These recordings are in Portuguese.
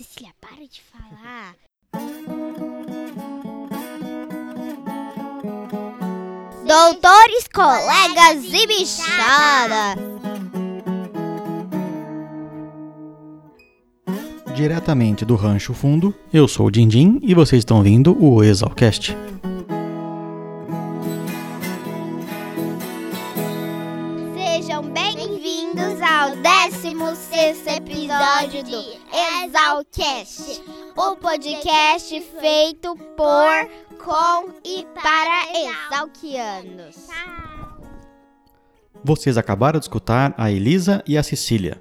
Cecília, para de falar. Doutores, colegas e bichada. Diretamente do Rancho Fundo, eu sou o Dindim e vocês estão ouvindo o Exalcast. Exalcast, o podcast feito por, com e para exalquianos. Vocês acabaram de escutar a Elisa e a Cecília.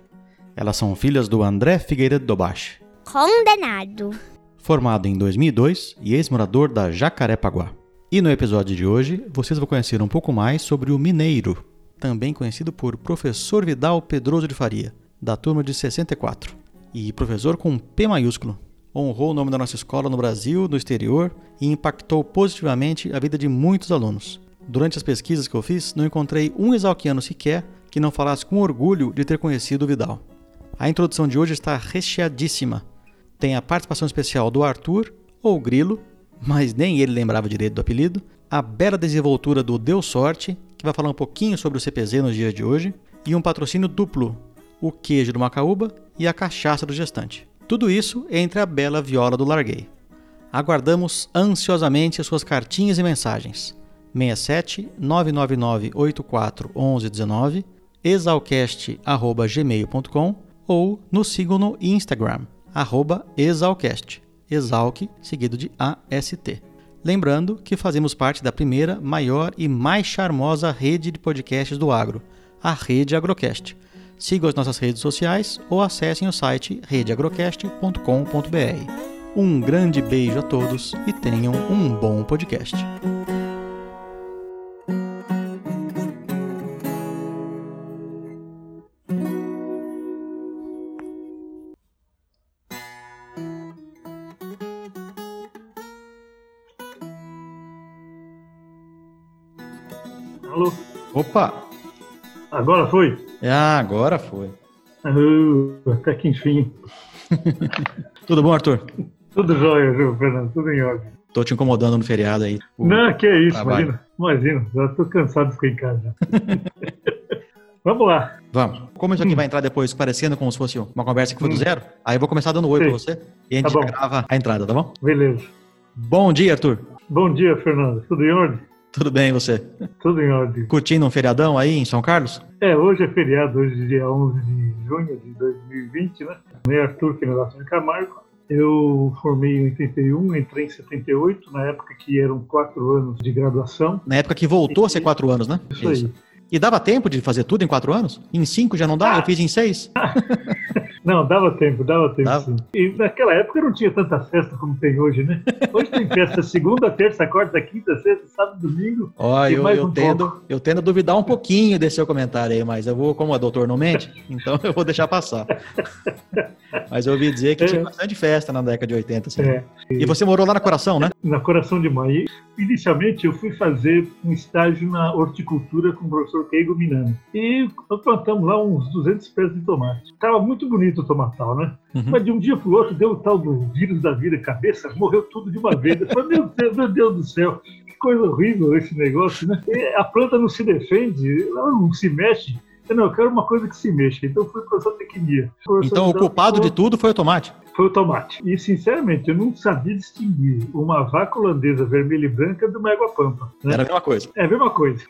Elas são filhas do André Figueiredo Dobache, Condenado. formado em 2002 e ex-morador da Jacarepaguá. E no episódio de hoje, vocês vão conhecer um pouco mais sobre o Mineiro, também conhecido por Professor Vidal Pedroso de Faria, da turma de 64. E professor com P maiúsculo. Honrou o nome da nossa escola no Brasil, no exterior e impactou positivamente a vida de muitos alunos. Durante as pesquisas que eu fiz, não encontrei um exalquiano sequer que não falasse com orgulho de ter conhecido o Vidal. A introdução de hoje está recheadíssima. Tem a participação especial do Arthur, ou Grilo, mas nem ele lembrava direito do apelido, a bela desenvoltura do Deu Sorte, que vai falar um pouquinho sobre o CPZ nos dias de hoje, e um patrocínio duplo, o queijo do Macaúba e a cachaça do gestante. Tudo isso entre a bela viola do Larguei. Aguardamos ansiosamente as suas cartinhas e mensagens. 67 999 84 11 19 exalcast@gmail.com ou nos sigam no Instagram arroba exalcast, exalc seguido de AST. Lembrando que fazemos parte da primeira, maior e mais charmosa rede de podcasts do agro, a Rede Agrocast. Sigam as nossas redes sociais ou acessem o site redeagrocast.com.br. Um grande beijo a todos e tenham um bom podcast. Alô? Opa! Agora foi? Ah, agora foi. Ah, até que enfim. Tudo bom, Arthur? Tudo jóia, viu, Fernando? Tudo em ordem. Tô te incomodando no feriado aí. Não, que é isso, trabalho. imagina. Imagina, já tô cansado de ficar em casa. Vamos lá. Vamos. Como isso aqui vai entrar depois parecendo como se fosse uma conversa que foi do Hum. zero, aí eu vou começar dando oi pra Sim. você e a gente Tá grava a entrada, tá bom? Beleza. Bom dia, Arthur. Bom dia, Fernando. Tudo em ordem? Tudo bem, e você? Tudo em ordem. Curtindo um feriadão aí em São Carlos? É, hoje é feriado, hoje é dia 11 de junho de 2020, né? Meu Arthur, que é Nelson Camargo. Eu formei em 81, entrei em 78, na época que eram quatro anos de graduação. Na época que voltou a ser quatro anos, né? Isso aí. E dava tempo de fazer tudo em quatro anos? Em cinco já não dá? Eu fiz em seis? Não, dava tempo, dava tempo Dava? sim. E naquela época não tinha tanta festa como tem hoje, né? Hoje tem festa segunda, terça, quarta, quinta, sexta, sábado, domingo. Ó, E eu, mais eu, um tendo, eu tendo a duvidar um pouquinho desse seu comentário aí, mas eu vou, como a doutor não mente, então eu vou deixar passar. Mas eu ouvi dizer que É. tinha bastante festa na década de 80, assim. É, E você morou lá na Coração, né? na Coração de Mãe. Inicialmente eu fui fazer um estágio na horticultura com o professor Keigo Minami. E plantamos lá uns 200 pés de tomate. Tava muito bonito o tomatal, né? Uhum. Mas de um dia pro outro deu o tal do vírus da vida cabeça, morreu tudo de uma vez. Eu falei, meu Deus, meu Deus do céu, que coisa horrível esse negócio, né? E a planta não se defende, ela não se mexe. Eu, não, eu quero uma coisa que se mexa. Então fui para essa tecnia. Então o culpado de tudo foi o tomate. foi o tomate. E, sinceramente, eu não sabia distinguir uma vaca holandesa vermelha e branca de uma égua pampa. né? Era a mesma coisa. É a mesma coisa.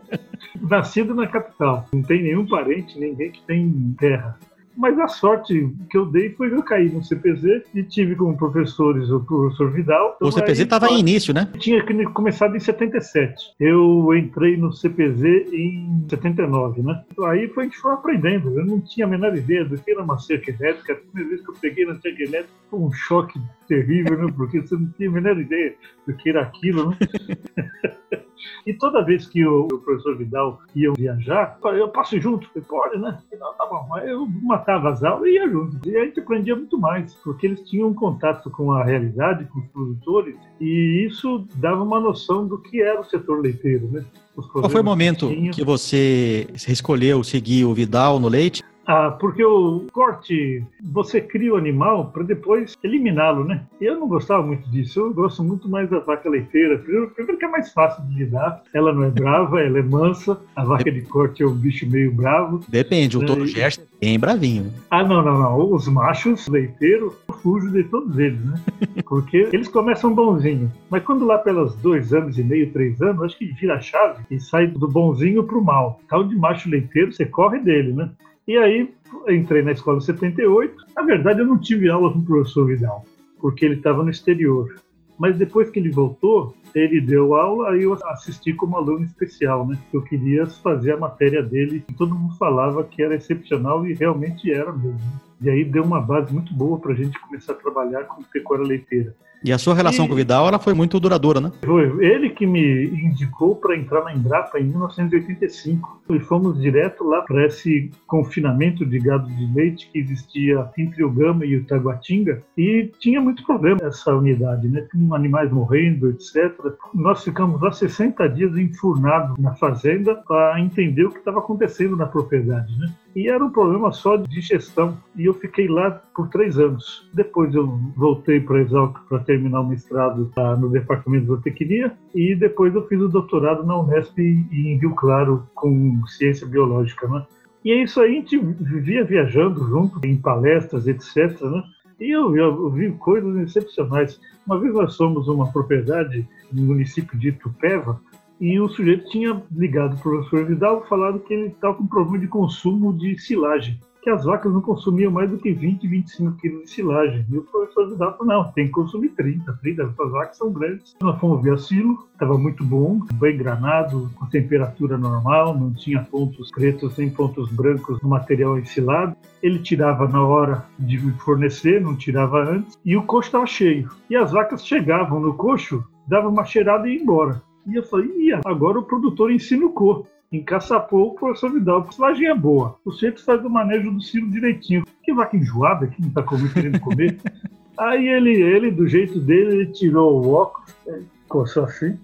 Nascido na capital. Não tem nenhum parente, ninguém que tem terra. Mas a sorte que eu dei foi que eu caí no CPZ e tive como professores o professor Vidal. O CPZ estava em início, né? Tinha que- começado em 77. Eu entrei no CPZ em 79, né? Aí foi a gente foi aprendendo. Eu não tinha a menor ideia do que era uma cerca elétrica. A primeira vez que eu peguei na cerca elétrica foi um choque terrível, né? Porque você não tinha a menor ideia do que era aquilo, né? E toda vez que o, o professor Vidal ia viajar, eu falei, eu passo junto. Eu falei, pode, né? Não, tá bom. Aí eu matava as aulas e ia junto. E a gente aprendia muito mais, porque eles tinham um contato com a realidade, com os produtores, e isso dava uma noção do que era o setor leiteiro, né? Qual foi o momento tinha. que você escolheu seguir o Vidal no leite Ah, porque o corte, você cria o animal para depois eliminá-lo, né? Eu não gostava muito disso, eu gosto muito mais da vaca leiteira. Primeiro, primeiro que é mais fácil de lidar, ela não é brava, ela é mansa, a vaca de corte é um bicho meio bravo. Depende, o touro Gerson é bem bravinho. Ah, não, não, não. Os machos leiteiros, eu fujo de todos eles, né? Porque eles começam bonzinho. Mas quando lá pelos dois anos e meio, três anos, acho que vira a chave e sai do bonzinho pro mal. Tal de macho leiteiro, você corre dele, né? E aí, entrei na escola em 78. Na verdade, eu não tive aula com o professor Vidal, porque ele estava no exterior. Mas depois que ele voltou, ele deu aula, aí eu assisti como aluno especial, né? Eu queria fazer a matéria dele, e todo mundo falava que era excepcional e realmente era mesmo. E aí deu uma base muito boa para a gente começar a trabalhar com pecuária leiteira. E a sua relação E- com o Vidal, ela foi muito duradoura, né? Foi ele que me indicou para entrar na Embrapa em 1985. E fomos direto lá para esse confinamento de gado de leite que existia entre o Gama e o Taguatinga. E tinha muito problema essa unidade, né? Tinha animais morrendo, etc. Nós ficamos lá 60 dias enfurnados na fazenda para entender o que estava acontecendo na propriedade, né? E era um problema só de gestão. E eu fiquei lá por três anos. Depois eu voltei para Exalc para terminar o mestrado no departamento de zootecnia. E depois eu fiz o doutorado na Unesp em Rio Claro com ciência biológica, né? E é isso aí, a gente vivia viajando junto em palestras, etc. Né? E eu, eu vi coisas excepcionais. Uma vez nós fomos uma propriedade no município de Itupeva e o sujeito tinha ligado para o professor Vidal falado que ele estava com problema de consumo de silagem, que as vacas não consumiam mais do que 20, 25 quilos de silagem. E o professor Vidal falou, não, tem que consumir 30, 30, essas vacas são grandes. Nós fomos ver a silo, estava muito bom, bem granado, com temperatura normal, não tinha pontos pretos nem pontos brancos no material ensilado. Ele tirava na hora de fornecer, não tirava antes, e o coxo estava cheio. E as vacas chegavam no coxo, davam uma cheirada e ia embora. E eu falei, Ih, agora o produtor ensinucou. Encaçapou o professor Vidal, porque silagem é boa. O sujeito faz o manejo do silo direitinho. Que vaca enjoada que não está comendo, querendo comer. Aí ele, ele, do jeito dele, ele tirou o óculos, ele coçou assim,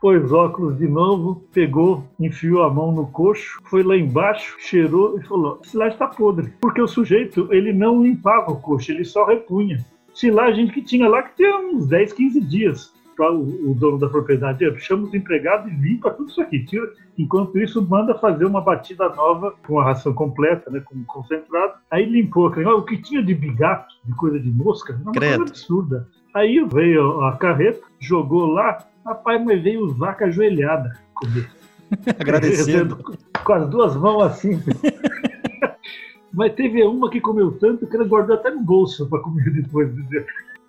pôs óculos de novo, pegou, enfiou a mão no coxo, foi lá embaixo, cheirou e falou: silagem está podre. Porque o sujeito, ele não limpava o coxo, ele só repunha. Silagem que tinha lá que tinha uns 10, 15 dias. Pra O, o dono da propriedade "Eu chama os empregados e limpa tudo isso aqui. Tira. Enquanto isso, manda fazer uma batida nova com a ração completa, né, com concentrado. Aí limpou. aquele- O que tinha de bigato, de coisa de mosca, era uma Credo. coisa absurda. Aí veio a carreta, jogou lá, rapaz, mas veio vaca ajoelhada comer. Agradecendo. Com as duas mãos assim. mas teve uma que comeu tanto que ela guardou até no bolso para comer depois.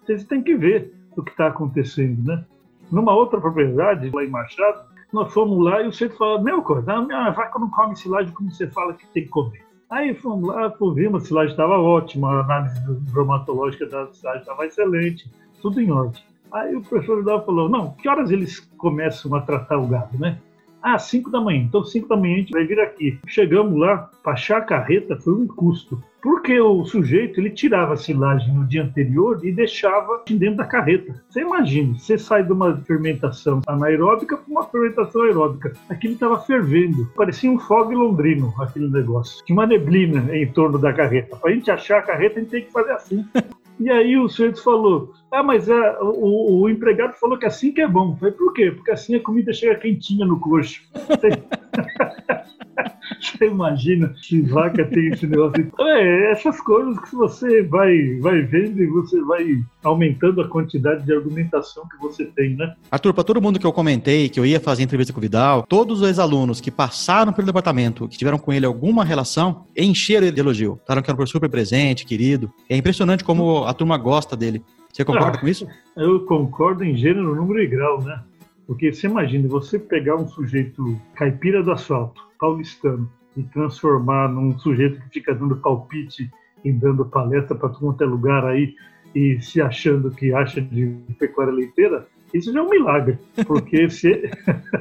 Vocês têm que ver o que está acontecendo, né? Numa outra propriedade, lá em Machado, nós fomos lá e o sujeito falou, meu, coisa, a vaca não come silagem como você fala que tem que comer. Aí fomos lá, vimos, a silagem estava ótima, a análise bromatológica da silagem estava excelente, tudo em ordem. Aí o professor Vidal falou, não, que horas eles começam a tratar o gado, né? Ah, 5 da manhã. Então, 5 da manhã a gente vai vir aqui. Chegamos lá, achar a carreta foi um custo. Porque o sujeito, ele tirava a silagem no dia anterior e deixava dentro da carreta. Você imagina, você sai de uma fermentação anaeróbica para uma fermentação aeróbica. Aquilo estava fervendo. Parecia um fog londrino, aquele negócio. Tinha uma neblina em torno da carreta. Para a gente achar a carreta, a gente tem que fazer assim. E aí o sujeito falou, ah, mas é, o, o empregado falou que assim que é bom. Falei, por quê? Porque assim a comida chega quentinha no coxo. Você imagina que vaca tem esse negócio. É, essas coisas que você vai, vai vendo e você vai aumentando a quantidade de argumentação que você tem, né? Arthur, para todo mundo que eu comentei, que eu ia fazer entrevista com o Vidal, todos os ex-alunos que passaram pelo departamento, que tiveram com ele alguma relação, encheram ele de elogio. Falaram que era um professor super presente, querido. É impressionante como a turma gosta dele. Você concorda Ah. com isso? Eu concordo em gênero, número e grau, né? Porque você imagina, você pegar um sujeito caipira do asfalto, paulistano, e transformar num sujeito que fica dando palpite e dando palestra para todo quanto é lugar aí e se achando que acha de pecuária leiteira, isso já é um milagre. Porque se,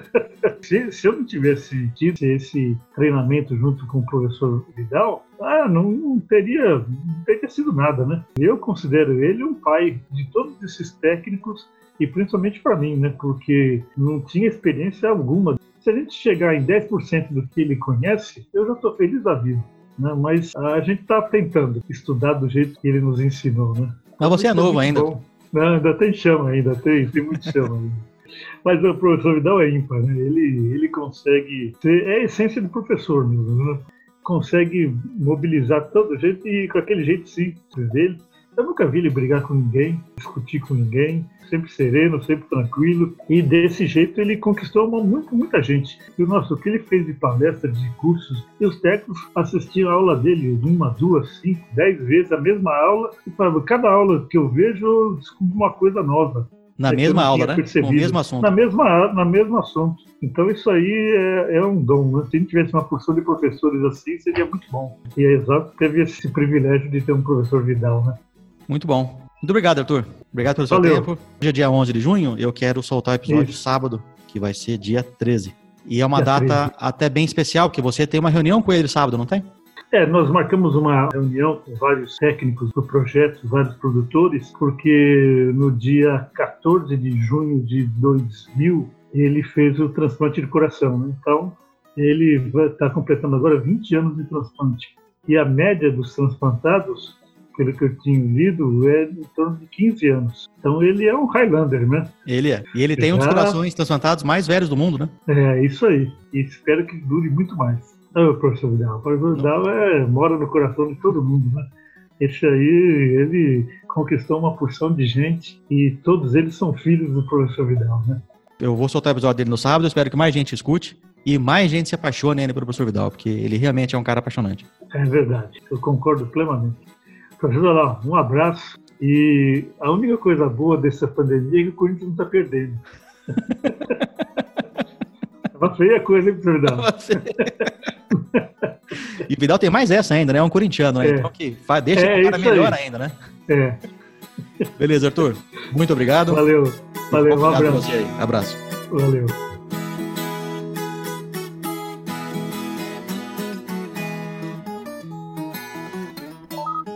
se, se eu não tivesse tido esse treinamento junto com o professor Vidal, ah, não, não teria, não teria sido nada, né? Eu considero ele um pai de todos esses técnicos e principalmente para mim, né? Porque não tinha experiência alguma. Se a gente chegar em 10% do que ele conhece, eu já estou feliz da vida. né? mas a gente está tentando estudar do jeito que ele nos ensinou. Né? Mas você é novo ainda. Bom. Não, ainda tem chama ainda, tem, tem muito chama ainda. Mas o professor Vidal é ímpar, né? Ele, ele consegue ser, é a essência do professor mesmo, né? Consegue mobilizar todo jeito e com aquele jeito simples dele. Eu nunca vi ele brigar com ninguém, discutir com ninguém, sempre sereno, sempre tranquilo. E desse jeito ele conquistou uma, muito, muita gente. E o nosso, o que ele fez de palestras, de cursos, e os técnicos assistiam a aula dele uma, duas, cinco, dez vezes a mesma aula. E cada aula que eu vejo, eu descubro uma coisa nova. Na é mesma aula, né? Percebido. Com o mesmo assunto. Na mesma, na mesmo assunto. Então isso aí é, é um dom. Né? Se a gente tivesse uma porção de professores assim, seria muito bom. E a Exato teve esse privilégio de ter um professor Vidal, né? Muito bom. Muito obrigado, Arthur. Obrigado pelo seu Valeu. tempo. Hoje é dia 11 de junho, eu quero soltar o episódio Isso. sábado, que vai ser dia 13. E é uma Dia data 13. até bem especial, porque você tem uma reunião com ele sábado, não tem? É, nós marcamos uma reunião com vários técnicos do projeto, vários produtores, porque no dia 14 de junho de 2000 ele fez o transplante de coração. né? Então, ele está completando agora 20 anos de transplante. E a média dos transplantados, pelo que eu tinha lido, é em torno de 15 anos. Então, ele é um Highlander, né? Ele é. E ele tem um dos Já. corações transplantados mais velhos do mundo, né? É, isso aí. E espero que dure muito mais. O professor Vidal. O professor Vidal é, mora no coração de todo mundo, né? Esse aí, ele conquistou uma porção de gente e todos eles são filhos do professor Vidal, né? Eu vou soltar o episódio dele no sábado, espero que mais gente escute e mais gente se apaixone ainda pelo professor Vidal, porque ele realmente é um cara apaixonante. É verdade, eu concordo plenamente. Professor Vidal, um abraço. E a única coisa boa dessa pandemia é que o Corinthians não está perdendo. uma feia coisa, hein, professor Vidal? E o Vidal tem mais essa ainda, né? É um corintiano, né? É. Então que fa- deixa É, o cara isso aí. melhor ainda, né? É, Beleza, Arthur. Muito obrigado. valeu, valeu, um abraço. Abraço. Valeu.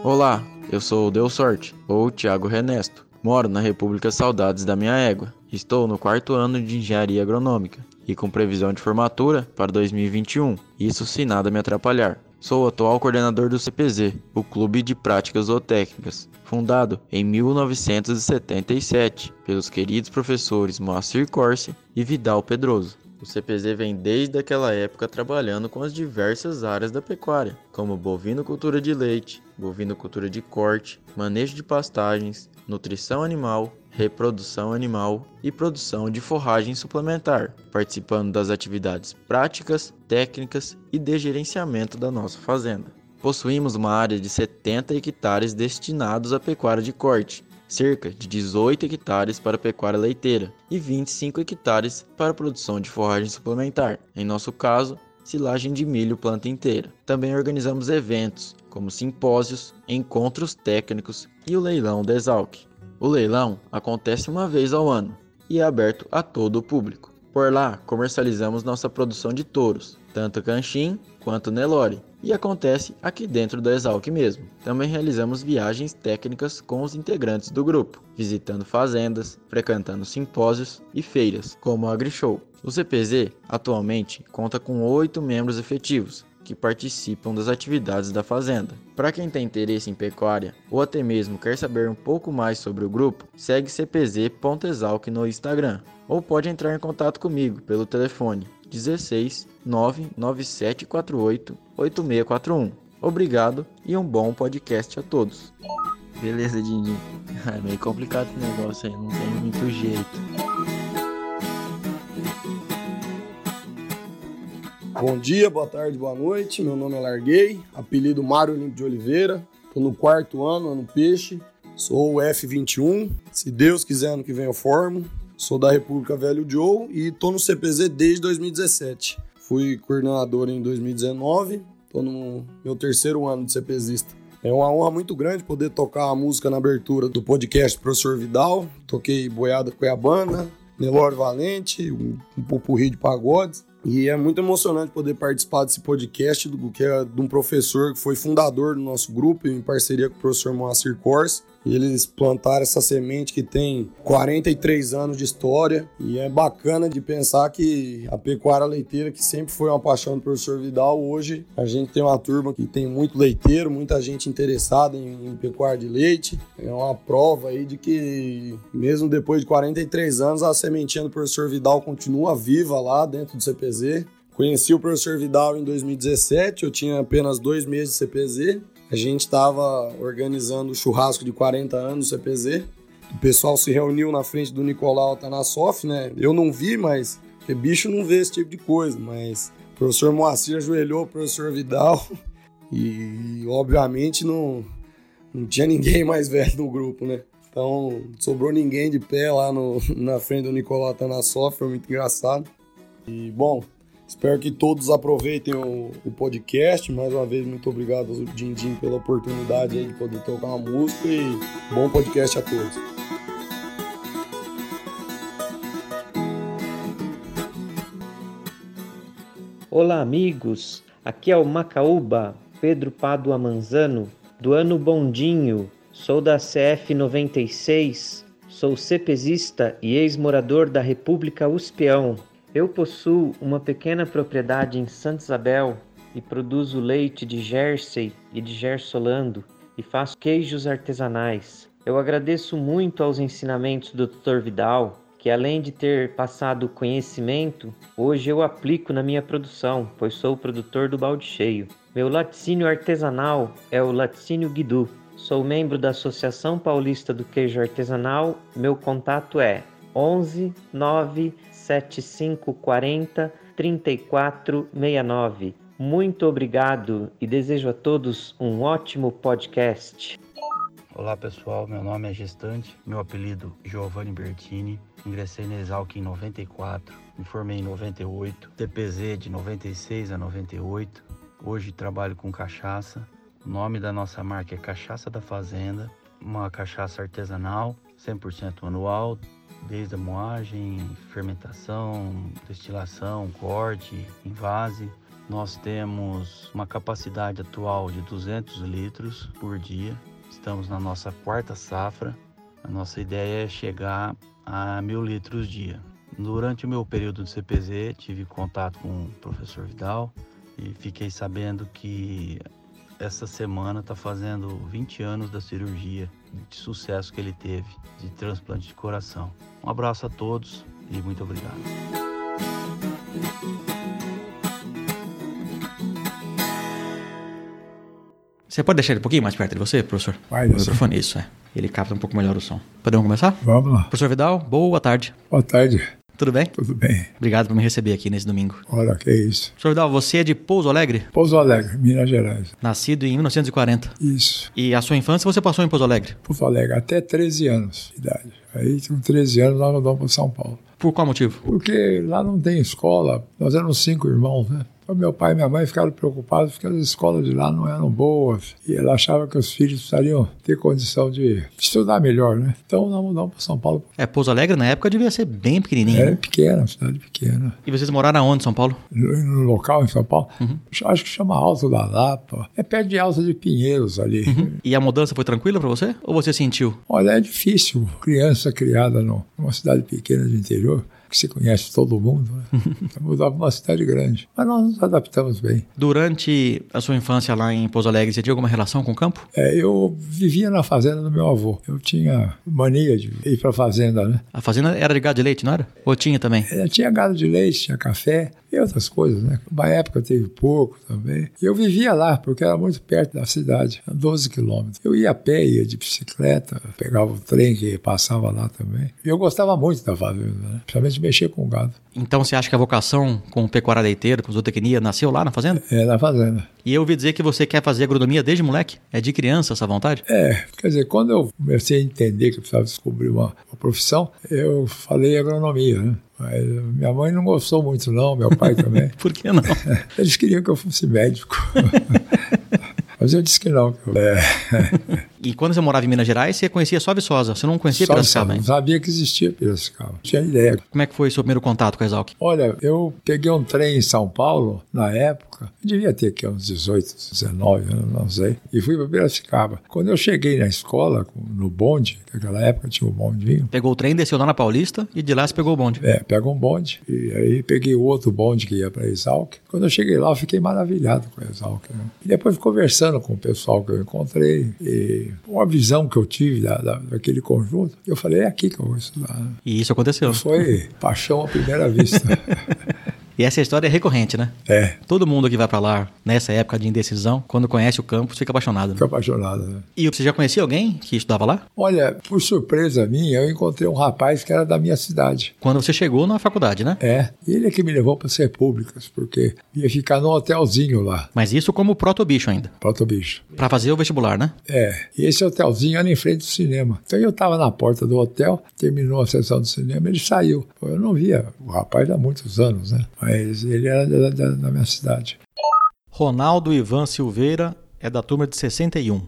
Olá, eu sou o Deu Sorte, ou Thiago Renesto. Moro na República Saudades da Minha Égua. Estou no quarto ano de Engenharia Agronômica e com previsão de formatura para 2021, isso se nada me atrapalhar. Sou o atual coordenador do CPZ, o Clube de Práticas Zootécnicas, fundado em 1977 pelos queridos professores Moacir Corse e Vidal Pedroso. O CPZ vem desde aquela época trabalhando com as diversas áreas da pecuária, como bovinocultura de leite, bovinocultura de corte, manejo de pastagens, nutrição animal, reprodução animal e produção de forragem suplementar, participando das atividades práticas, técnicas e de gerenciamento da nossa fazenda. Possuímos uma área de 70 hectares destinados à pecuária de corte, cerca de 18 hectares para pecuária leiteira e 25 hectares para produção de forragem suplementar, em nosso caso, silagem de milho planta inteira. Também organizamos eventos, como simpósios, encontros técnicos e o leilão da Exalc. O leilão acontece uma vez ao ano e é aberto a todo o público. Por lá, comercializamos nossa produção de touros, tanto canchim quanto Nelore, e acontece aqui dentro da Exalc mesmo. Também realizamos viagens técnicas com os integrantes do grupo, visitando fazendas, frequentando simpósios e feiras, como o AgriShow. O CPZ atualmente conta com oito membros efetivos, que participam das atividades da fazenda. Para quem tem interesse em pecuária ou até mesmo quer saber um pouco mais sobre o grupo, segue cpz.exalc no Instagram ou pode entrar em contato comigo pelo telefone 16 99748 8641. Obrigado e um bom podcast a todos. Beleza, Dindim. É meio complicado esse negócio aí, não tem muito jeito. Bom dia, boa tarde, boa noite. Meu nome é Larguei, apelido Mário Olímpio de Oliveira. Tô no quarto ano, ano peixe. Sou o F21. Se Deus quiser, ano que vem eu formo. Sou da República Velho Joe e tô no CPZ desde 2017. Fui coordenador em 2019. Tô no meu terceiro ano de CPZista. É uma honra muito grande poder tocar a música na abertura do podcast Professor Vidal. Toquei Boiada Cuiabana, Nelore Valente, um, um pupurri de pagodes. E é muito emocionante poder participar desse podcast, do, que é de um professor que foi fundador do nosso grupo, em parceria com o professor Moacir Kors. E eles plantaram essa semente que tem 43 anos de história e é bacana de pensar que a pecuária leiteira, que sempre foi uma paixão do professor Vidal, hoje a gente tem uma turma que tem muito leiteiro, muita gente interessada em, em pecuária de leite. É uma prova aí de que, mesmo depois de 43 anos, a sementinha do professor Vidal continua viva lá dentro do CPZ. Conheci o professor Vidal em 2017, eu tinha apenas dois meses de CPZ a gente estava organizando o churrasco de 40 anos do CPZ. O pessoal se reuniu na frente do Nicolau Tanassoff, né? Eu não vi, mas porque bicho não vê esse tipo de coisa, mas o professor Moacir ajoelhou o professor Vidal e obviamente não, não tinha ninguém mais velho no grupo, né? Então sobrou ninguém de pé lá no, na frente do Nicolau Tanassoff, foi muito engraçado. E bom, Espero que todos aproveitem o, o, podcast. Mais uma vez, muito obrigado ao Dindim pela oportunidade de poder tocar uma música e bom podcast a todos. Olá, amigos. Aqui é o Macaúba, Pedro Padua Manzano, do ano Bondinho. Sou da CF 96, sou cepesista e ex-morador da República Uspião. Eu possuo uma pequena propriedade em Santa Isabel e produzo leite de Jersey e de Gersolando e faço queijos artesanais. Eu agradeço muito aos ensinamentos do Dr. Vidal, que além de ter passado conhecimento, hoje eu aplico na minha produção, pois sou o produtor do balde cheio. Meu laticínio artesanal é o Laticínio Guidu. Sou membro da Associação Paulista do Queijo Artesanal. Meu contato é 11 9 7540 3469. Muito obrigado e desejo a todos um ótimo podcast. Olá pessoal, meu nome é Gestante, meu apelido Giovanni Bertini. Ingressei na Exalc em 94, me formei em 98, TPZ de 96 a 98. Hoje trabalho com cachaça. O nome da nossa marca é Cachaça da Fazenda, uma cachaça artesanal, 100% anual, desde a moagem, fermentação, destilação, corte, invase. Nós temos uma capacidade atual de 200 litros por dia. Estamos na nossa quarta safra. A nossa ideia é chegar a mil litros dia. Durante o meu período de CPZ, tive contato com o professor Vidal e fiquei sabendo que essa semana está fazendo 20 anos da cirurgia de sucesso que ele teve de transplante de coração. Um abraço a todos e muito obrigado. Você pode deixar ele um pouquinho mais perto de você, professor? Vai, o microfone, isso é. Ele capta um pouco melhor o som. Podemos começar? Vamos lá. Professor Vidal, boa tarde. Boa tarde. Tudo bem? Tudo bem. Obrigado por me receber aqui nesse domingo. Olha, que isso. Professor Vidal, você é de Pouso Alegre? Pouso Alegre, Minas Gerais. Nascido em 1940. Isso. E a sua infância você passou em Pouso Alegre? Pouso Alegre, até 13 anos de idade. Aí, com 13 anos, nós mudamos para São Paulo. Por qual motivo? Porque lá não tem escola. Nós éramos cinco irmãos, né? Meu pai e minha mãe ficaram preocupados porque as escolas de lá não eram boas e ela achava que os filhos precisariam ter condição de estudar melhor, né? Então nós mudamos para São Paulo. É, Pouso Alegre na época devia ser bem pequenininho. É né? pequena, cidade pequena. E vocês moraram onde em São Paulo? No, no local em São Paulo? Uhum. Acho que chama Alto da Lapa. É perto de Alto de Pinheiros ali. Uhum. E a mudança foi tranquila para você? Ou você sentiu? Olha, é difícil. Criança criada numa cidade pequena de interior que se conhece todo mundo, né? mudar para uma cidade grande. Mas nós nos adaptamos bem. Durante a sua infância lá em Pouso Alegre, você tinha alguma relação com o campo? É, eu vivia na fazenda do meu avô. Eu tinha mania de ir para a fazenda, né? A fazenda era de gado de leite, não era? Ou tinha também? É, tinha gado de leite, tinha café e outras coisas, né? Uma época teve pouco também. Eu vivia lá, porque era muito perto da cidade, a 12 quilômetros. Eu ia a pé, ia de bicicleta, pegava o trem que passava lá também. E eu gostava muito da fazenda, né? Principalmente mexer com o gado. Então você acha que a vocação com pecuária leiteira, com zootecnia, nasceu lá na fazenda? É, na fazenda. E eu ouvi dizer que você quer fazer agronomia desde moleque? É de criança essa vontade? É, quer dizer, quando eu comecei a entender que eu precisava descobrir uma, uma profissão, eu falei agronomia, né? Mas minha mãe não gostou muito, não, meu pai também. Por que não? Eles queriam que eu fosse médico. Mas eu disse que não. Que eu... é. E quando você morava em Minas Gerais, você conhecia só Viçosa, você não conhecia Só Piracicaba Não ainda. sabia que existia Piracicaba. Não tinha ideia. Como é que foi o seu primeiro contato com a Exalc? Olha, eu peguei um trem em São Paulo, na época, devia ter aqui uns 18, 19 anos, não sei, e fui para Piracicaba. Quando eu cheguei na escola, no bonde, naquela época tinha o bondinho, Pegou o trem, desceu lá na Paulista e de lá você pegou o bonde. é, pega um bonde, e aí peguei o outro bonde que ia para Exalc. Quando eu cheguei lá, eu fiquei maravilhado com a Exalc. Né? E depois conversando com o pessoal que eu encontrei, e uma visão que eu tive da, da- daquele conjunto, eu falei, é aqui que eu vou estudar. E isso aconteceu. Foi paixão à primeira vista. E essa história é recorrente, né? é, Todo mundo que vai pra lá nessa época de indecisão, quando conhece o campus, fica apaixonado. né? fiquei apaixonado. Né? E você já conhecia alguém que estudava lá? Olha, por surpresa minha, eu encontrei um rapaz que era da minha cidade. Quando você chegou na faculdade, né? É, ele é que me levou para as repúblicas, porque ia ficar num hotelzinho lá, Mas isso como proto-bicho ainda. Proto Bicho. Pra fazer o vestibular, né? É, e esse hotelzinho era em frente do cinema. Então eu estava na porta do hotel, terminou a sessão do cinema, ele saiu. Eu não via o rapaz há muitos anos, né? Mas ele era da, da- da minha cidade. Ronaldo Ivan Silveira é da turma de 61.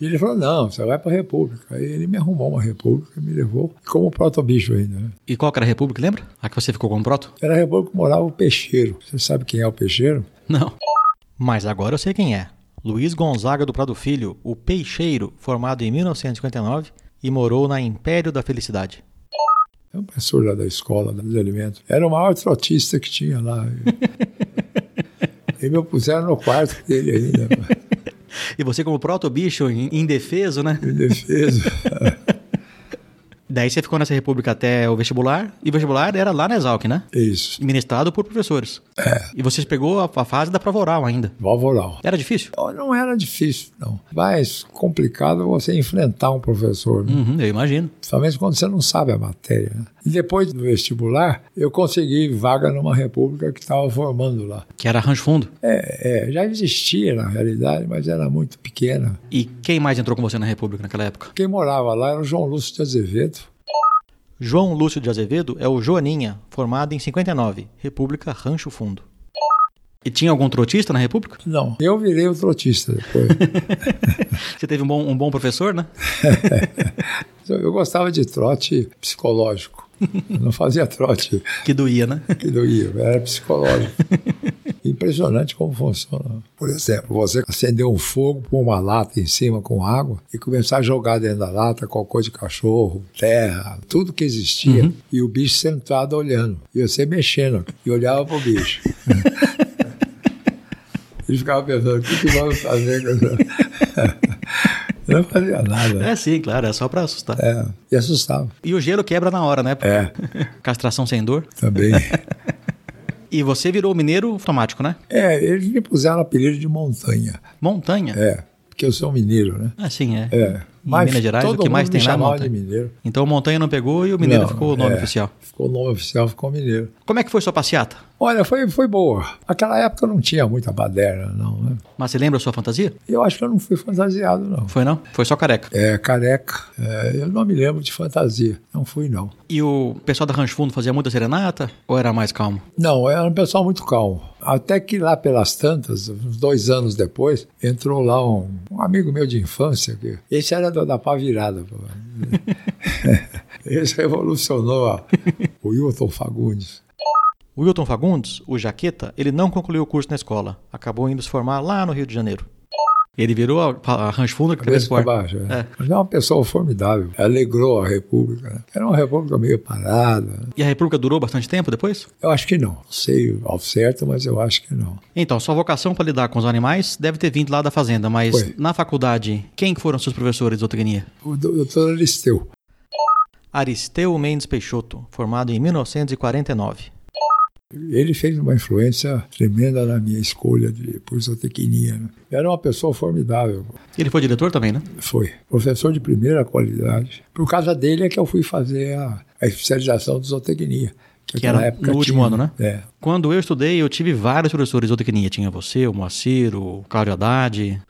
E ele falou: não, você vai para a República. Aí ele me arrumou uma República, me levou como proto-bicho ainda. Né? E qual que era a república, lembra? A que você ficou como proto? Era a República que morava o Peixeiro. Você sabe quem é o Peixeiro? Não. Mas agora eu sei quem é. Luiz Gonzaga do Prado Filho, o Peixeiro, formado em 1959 e morou na Império da Felicidade. É um professor lá da escola dos alimentos. Era o maior trotista que tinha lá. e me puseram no quarto dele ainda, E você como proto-bicho, in- indefeso, né? em defesa. Daí você ficou nessa república até o vestibular, e o vestibular era lá na Exalc, né? Isso, Ministrado por professores. É. E você pegou a, a fase da prova oral ainda. Valva oral. Era difícil? Não, Não era difícil, não. Mais complicado você enfrentar um professor, né? Uhum, eu imagino. principalmente quando você não sabe a matéria. né? Depois do vestibular, eu consegui vaga numa república que estava formando lá. Que era Rancho Fundo. É, é, já existia na realidade, mas era muito pequena. E quem mais entrou com você na república naquela época? Quem morava lá era o João Lúcio de Azevedo. João Lúcio de Azevedo é o Joaninha, formado em 59, República Rancho Fundo. E tinha algum trotista na República? Não, eu virei o trotista depois. Você teve um bom, um bom professor, né? eu gostava de trote psicológico. Não fazia trote Que doía, né? que doía, era psicológico. Impressionante como funciona. Por exemplo, você acender um fogo, pôr uma lata em cima com água e começar a jogar dentro da lata cocô de cachorro, terra, tudo que existia, e o bicho sentado olhando. E você mexendo, e olhava pro bicho. Ele ficava pensando, o que, que vamos fazer não fazia nada. É sim, claro, é só pra assustar. É, e assustava. E o gelo quebra na hora, né? É, Castração sem dor. também. E você virou mineiro automático, né? É, eles me puseram o apelido de montanha. Montanha. É, porque eu sou mineiro, né? Ah, sim, é. É. Em Minas Gerais, o que mais tem lá é montanha. de mineiro. Então montanha não pegou e o mineiro Não, ficou o nome é, oficial. Ficou o nome oficial, ficou mineiro. Como é que foi sua passeata? Olha, foi, foi boa. Naquela época não tinha muita baderna, não. Né? Mas você lembra a sua fantasia? Eu acho que eu não fui fantasiado, não. Foi não? Foi só careca. É, careca. É, eu não me lembro de fantasia. Não fui, não. E o pessoal da Rancho Fundo fazia muita serenata ou era mais calmo? Não, era um pessoal muito calmo. Até que lá pelas tantas, uns dois anos depois, entrou lá um, um amigo meu de infância. Que, esse era da pá virada. Esse revolucionou a- o Wilton Fagundes. O Wilton Fagundes, o Jaqueta, ele não concluiu o curso na escola. Acabou indo se formar lá no Rio de Janeiro. Ele virou a, a Rancho Fundo que Cabeça para baixo. É. É. Mas é uma pessoa formidável. Alegrou a República. né? Era uma República meio parada. E a República durou bastante tempo depois? Eu acho que não. Não sei ao certo, mas eu acho que não. Então, sua vocação para lidar com os animais deve ter vindo lá da fazenda, mas Foi. na faculdade, quem foram seus professores de zootecnia? O do- doutor Aristeu. Aristeu Mendes Peixoto, formado em 1949. Ele fez uma influência tremenda na minha escolha de por zootecnia. né? Era uma pessoa formidável. Ele foi diretor também, né? Foi. Professor de primeira qualidade. Por causa dele é que eu fui fazer a, a especialização de zootecnia. Que naquela era no último tinha, ano, né? É. Quando eu estudei, eu tive vários professores de zootecnia. Tinha você, o Moacir, o Cláudio Haddad.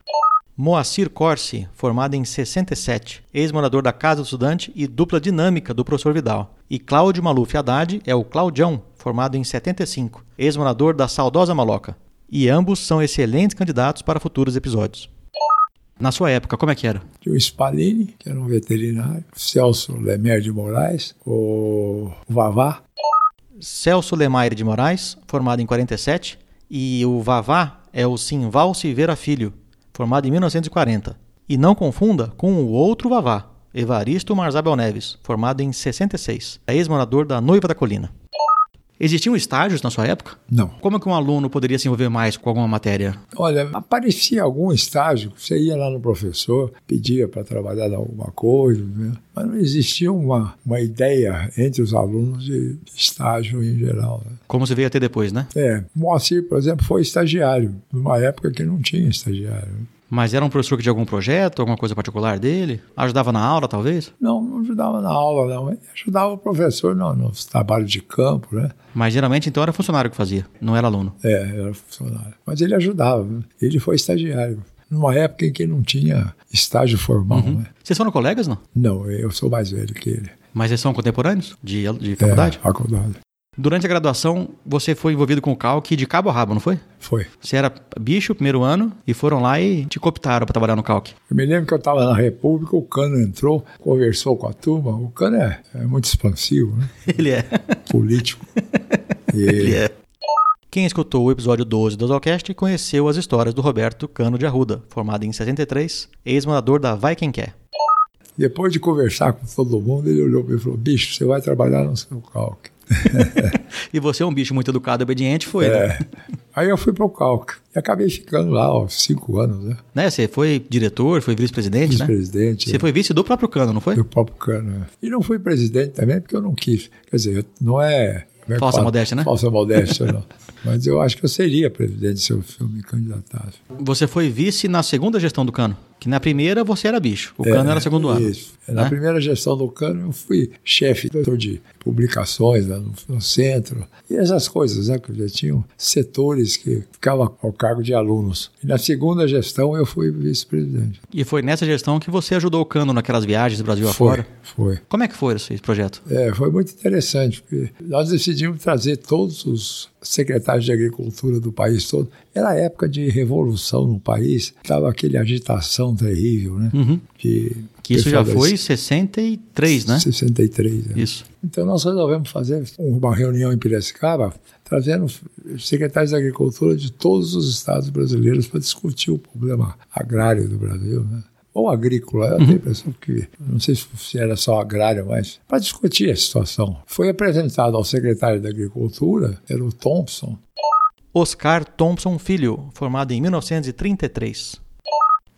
Moacir Corsi, formado em 67, ex-morador da Casa do Estudante e dupla dinâmica do professor Vidal. E Cláudio Maluf Haddad é o Claudião, formado em 75, ex-morador da saudosa Maloca. E ambos são excelentes candidatos para futuros episódios. Na sua época, como é que era? Tinha o Spalini, que era um veterinário, Celso Lemer de Moraes, o Vavá, Celso Lemaire de Moraes, formado em 47, e o Vavá é o Simval Silveira Filho, formado em 1940. E não confunda com o outro Vavá, Evaristo Marzabel Neves, formado em 66, é ex-morador da Noiva da Colina. Existiam estágios na sua época? não. Como que um aluno poderia se envolver mais com alguma matéria? Olha, aparecia algum estágio, você ia lá no professor, pedia para trabalhar em alguma coisa, né? mas não existia uma, uma ideia entre os alunos de, estágio em geral. Né? Como você veio a ter depois, né? É, Moacir, por exemplo, foi estagiário, numa época que não tinha estagiário. Mas era um professor que tinha algum projeto, alguma coisa particular dele? Ajudava na aula, talvez? Não, não ajudava na aula, não. Ajudava o professor no, nos trabalhos de campo, né? Mas geralmente então era funcionário que fazia, não era aluno. É, era funcionário. Mas ele ajudava, né? ele foi estagiário. Numa época em que não tinha estágio formal, né? Vocês foram colegas, não? Não, eu sou mais velho que ele. Mas eles são contemporâneos de, de faculdade? É, faculdade. Durante a graduação, você foi envolvido com o calque de cabo a rabo, não foi? Foi. Você era bicho primeiro ano e foram lá e te cooptaram para trabalhar no calque. Eu me lembro que eu estava na República, o Cano entrou, conversou com a turma. O Cano é, é muito expansivo, né? Ele é. político. E Ele é. Quem escutou o episódio 12 do Zalcast conheceu as histórias do Roberto Cano de Arruda, formado em 63, ex-morador da Vai Quem Quer. depois de conversar com todo mundo, ele olhou para mim e falou: Bicho, você vai trabalhar no seu calque. E você é um bicho muito educado e obediente, foi, né? É. Aí eu fui para o calque. E acabei ficando lá, ó, cinco anos, né? né? Você foi diretor, foi vice-presidente, né? Vice-presidente. Você foi vice do próprio Cano, não foi? do próprio Cano. é. E não fui presidente também porque eu não quis. Quer dizer, não é. é Falsa fala? modéstia, né? Falsa modéstia, não. Mas eu acho que eu seria presidente se eu, se eu me candidatasse. Você foi vice na segunda gestão do Cano, que na primeira você era bicho, o Cano era segundo ano. Isso. Na né? primeira gestão do Cano, eu fui chefe de publicações lá no, no centro. E essas coisas, né? Que já tinham setores que ficavam ao cargo de alunos. E na segunda gestão, eu fui vice-presidente. E foi nessa gestão que você ajudou o Cano naquelas viagens do Brasil Foi, afora. foi. Como é que foi esse projeto? É, foi muito interessante, porque nós decidimos trazer todos os secretários de agricultura do país todo. Era época de revolução no país, estava aquele agitação terrível, né? Que, Uhum. Que isso já foi em das 63, né? 63. né? Isso. Então nós resolvemos fazer uma reunião em Piracicaba, trazendo secretários de agricultura de todos os estados brasileiros para discutir o problema agrário do Brasil, né? Ou agrícola, eu tenho a impressão que, não sei se era só agrário, mas para discutir a situação. Foi apresentado ao secretário da Agricultura, era o Thompson, Oscar Thompson Filho, formado em 1933.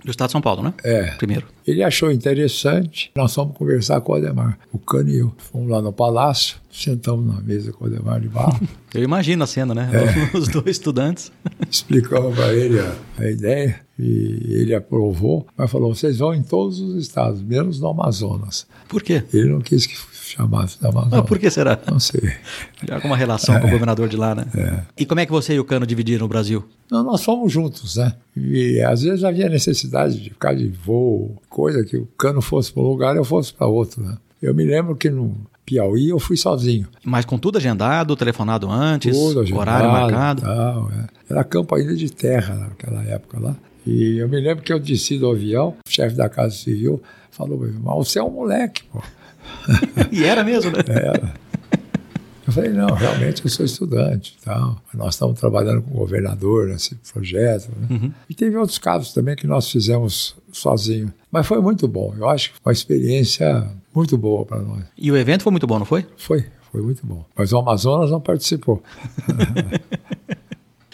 Do estado de São Paulo, né? É. Primeiro. Ele achou interessante, nós fomos conversar com o Ademar, o Cano e eu. Fomos lá no palácio, sentamos na mesa com o Ademar de barro, Eu imagino a cena, né? É. Os dois estudantes. explicamos para ele a, a ideia e ele aprovou, mas falou: vocês vão em todos os estados, menos no Amazonas. Por quê? Ele não quis que chamasse do Amazonas. Ah, por que será? Não sei. Já alguma relação com o governador de lá, né? E como é que você e o Cano dividiram o Brasil? Não, nós fomos juntos, né? E às vezes havia necessidade de ficar de voo, coisa que o cano fosse para um lugar eu fosse para outro, né? Eu me lembro que no Piauí eu fui sozinho. Mas com tudo agendado, telefonado antes, agendado, horário marcado. Tal, é. Era campo ainda de terra naquela época lá. E eu me lembro que eu desci do avião, o chefe da Casa Civil falou, mas você é um moleque, pô. E era mesmo, né? É. Eu falei, não, realmente eu sou estudante tal. Nós estamos trabalhando com o governador nesse projeto. Né? E teve outros casos também que nós fizemos sozinho. Mas foi muito bom. Eu acho que foi uma experiência muito boa para nós. E o evento foi muito bom, não foi? Foi, foi muito bom. Mas o Amazonas não participou.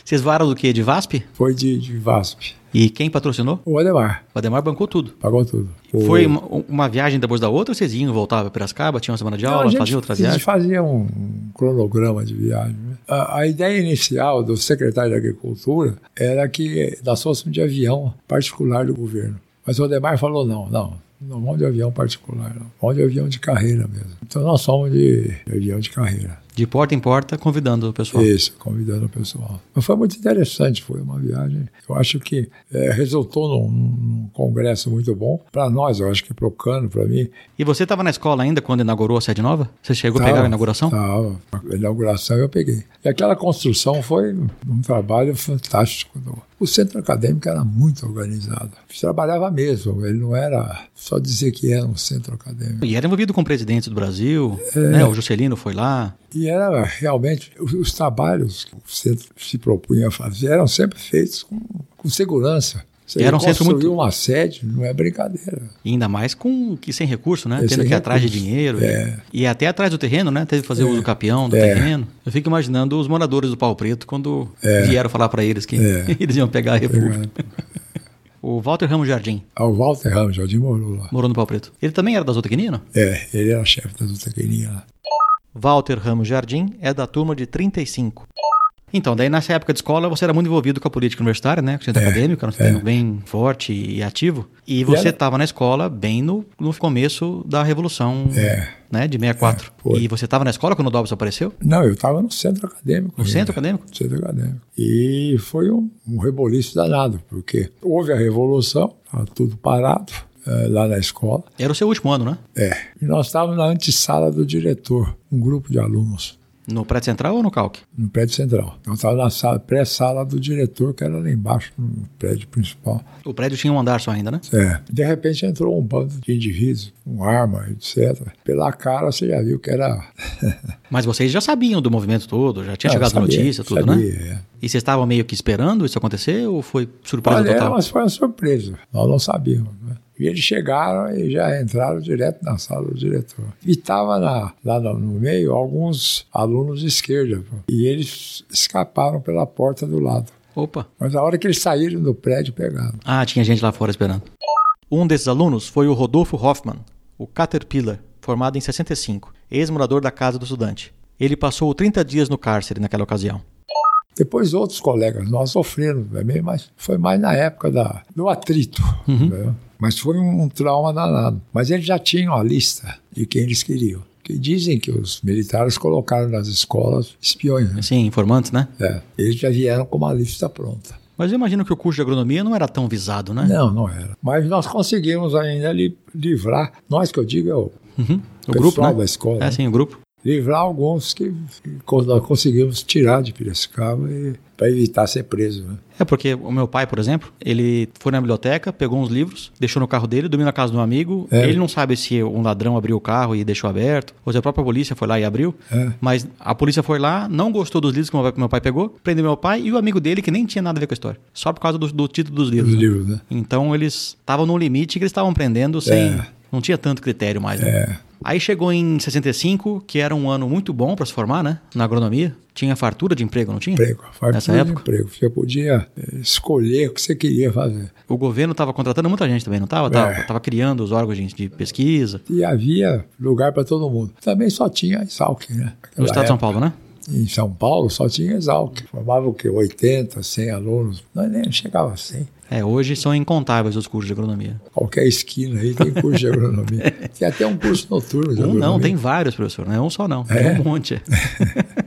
Vocês voaram do quê? De VASP? Foi de, de VASP. E quem patrocinou? O Ademar O Ademar bancou tudo. pagou tudo. O- Foi uma, uma viagem depois da outra ou vocês iam voltavam para Piracicaba? Tinha uma semana de Não, aula, a gente, faziam outra a gente viagem? fazia um cronograma de viagem. né? A, a ideia inicial do secretário de Agricultura era que nós fôssemos de avião particular do governo. Mas o Odemar falou: não, não, não vamos de avião particular, não. Vamos de avião de carreira mesmo. Então nós fomos de, de avião de carreira. De porta em porta, convidando o pessoal. Isso, convidando o pessoal. Mas foi muito interessante, foi uma viagem. Eu acho que é, resultou num, num, congresso muito bom para nós, eu acho que para o Cano, para mim. E você estava na escola ainda quando inaugurou a sede nova? Você chegou tava, a pegar a inauguração? Estava. A inauguração eu peguei. E aquela construção foi um trabalho fantástico. O centro acadêmico era muito organizado. Trabalhava mesmo, ele não era só dizer que era um centro acadêmico. E era envolvido com presidentes do Brasil, é, né? o Juscelino foi lá. E era realmente, os, os, trabalhos que o centro se propunha a fazer eram sempre feitos com, com segurança. Você era um centro muito uma sede, não é brincadeira. E ainda mais com que sem recurso, né? Tendo que ir atrás de dinheiro. É. E, e, até atrás do terreno, né? Teve que fazer é. uso capião do é. terreno. Eu fico imaginando os moradores do Pau Preto quando é. vieram falar para eles que é. eles iam pegar a República. O Walter Ramos Jardim. Ah, o Walter Ramos Jardim morou lá. Morou no Pau Preto. Ele também era da Zootecnia, não? É, ele era chefe da Zootecnia lá. Walter Ramos Jardim é da turma de 35. Então, daí nessa época de escola você era muito envolvido com a política universitária, né? Com o centro é, acadêmico, era um centro é. bem forte e ativo. E você estava na escola bem no, no começo da Revolução é. né, de 64. É, e você estava na escola quando o Dobbs apareceu? Não, eu estava no centro acadêmico. No centro acadêmico? No centro acadêmico. E foi um, um reboliço danado, porque houve a Revolução, estava tudo parado é, lá na escola. Era o seu último ano, né? É. E nós estávamos na antessala do diretor, um grupo de alunos. No prédio central ou no calque? No prédio central. Eu estava na sala, pré-sala do diretor, que era lá embaixo, no prédio principal. O prédio tinha um andar só ainda, né? É. De repente entrou um bando de indivíduos, com arma, etc. Pela cara você já viu que era. Mas vocês já sabiam do movimento todo, já tinha Não, chegado sabia, notícia, tudo, né? sabia, né? É. E vocês estavam meio que esperando isso acontecer ou foi surpresa Olha, total? É, mas foi uma surpresa. Nós não sabíamos, né? E eles chegaram e já entraram direto na sala do diretor. E estava lá no meio alguns alunos de esquerda. E eles escaparam pela porta do lado. Opa. Mas a hora que eles saíram do prédio, pegaram. Ah, tinha gente lá fora esperando. Um desses alunos foi o Rodolfo Hoffman, o Caterpillar, formado em 65, ex-morador da Casa do Estudante. Ele passou 30 dias no cárcere naquela ocasião. Depois outros colegas nós sofreram também, mas foi mais na época da, do atrito. Uhum. Né? Mas foi um trauma danado. Mas eles já tinham a lista de quem eles queriam. Que dizem que os militares colocaram nas escolas espiões. Né? Sim, informantes, né? É. Eles já vieram com uma lista pronta. Mas eu imagino que o curso de agronomia não era tão visado, né? Não, não era. Mas nós conseguimos ainda livrar, nós que eu digo é o, uhum. o grupo né? da escola. É, né? sim, o grupo livrar alguns que, nós conseguimos tirar de Piracicaba para evitar ser preso. Né? É porque o meu pai, por exemplo, ele foi na biblioteca, pegou uns livros, deixou no carro dele, dormiu na casa de um amigo. É. Ele não sabe se um ladrão abriu o carro e deixou aberto, ou se a própria polícia foi lá e abriu. É. Mas a polícia foi lá, não gostou dos livros que meu pai pegou, prendeu meu pai e o amigo dele, que nem tinha nada a ver com a história. Só por causa do, do título dos livros. Dos livros, né? Então eles estavam no limite que eles estavam prendendo sem. É. Não tinha tanto critério mais. Né? É. Aí chegou em 65, que era um ano muito bom para se formar, né? Na agronomia. Tinha fartura de emprego, não tinha? Emprego, fartura Nessa de época? emprego. Você podia eh, escolher o que você queria fazer. O governo estava contratando muita gente também, não estava? Estava é. criando os órgãos de pesquisa. E havia lugar para todo mundo. Também só tinha Exalc, né? no estado de São Paulo, né? Em São Paulo só tinha Exalc. Formava o quê? 80, 100 alunos. Não, nem chegava a 100. É, hoje são incontáveis os cursos de agronomia. Qualquer esquina aí tem curso de agronomia. tem até um curso noturno de um agronomia. Não, tem vários, professor. Não é um só, não. É, um monte.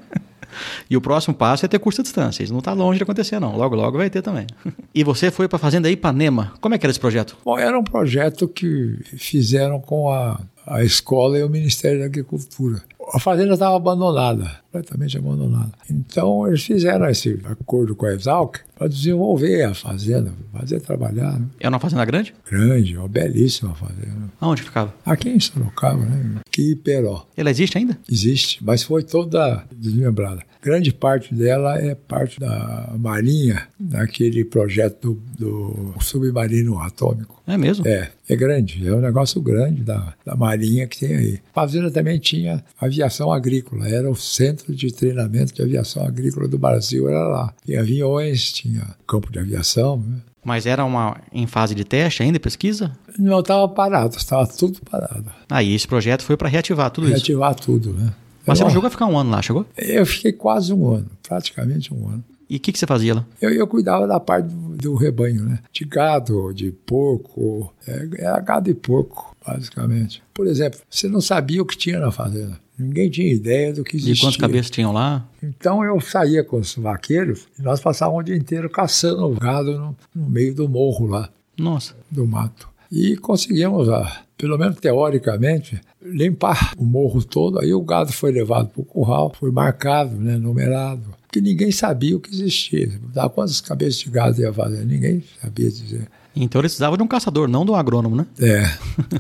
e o próximo passo é ter curso à distância. Isso não está longe de acontecer, não. Logo, logo vai ter também. e você foi para a Fazenda Ipanema. Como é que era esse projeto? Bom, era um projeto que fizeram com a, a escola e o Ministério da Agricultura a fazenda estava abandonada, completamente abandonada. Então eles fizeram esse acordo com a Exalc para desenvolver a fazenda, fazer trabalhar. Né? É uma fazenda grande? Grande, uma belíssima fazenda. Aonde ficava? Aqui em Sorocaba, né? Aqui em Peró. Ela existe ainda? Existe, mas foi toda desmembrada. Grande parte dela é parte da Marinha, naquele projeto do, do submarino atômico. É mesmo? É, é grande, é um negócio grande da, da Marinha que tem aí. A fazenda também tinha aviação agrícola, era o centro de treinamento de aviação agrícola do Brasil, era lá. Tinha aviões, tinha campo de aviação. Né? Mas era uma em fase de teste ainda, pesquisa? Não, estava parado, estava tudo parado. Aí ah, esse projeto foi para reativar tudo reativar isso? Reativar tudo, né? Mas você não chegou a ficar um ano lá, chegou? Eu fiquei quase um ano, praticamente um ano. E o que, que você fazia lá? Eu, eu cuidava da parte do, do rebanho, né? De gado, de porco. É, era gado e porco, basicamente. Por exemplo, você não sabia o que tinha na fazenda. Ninguém tinha ideia do que existia. E quantas cabeças tinham lá? Então eu saía com os vaqueiros e nós passávamos o dia inteiro caçando o gado no, no meio do morro lá, Nossa. do mato. E conseguimos, ah, pelo menos teoricamente, limpar o morro todo. Aí o gado foi levado para o curral, foi marcado, né, numerado. Porque ninguém sabia o que existia. Quantas cabeças de gado ia fazer? Ninguém sabia dizer. Então eles precisavam de um caçador, não de um agrônomo, né? É.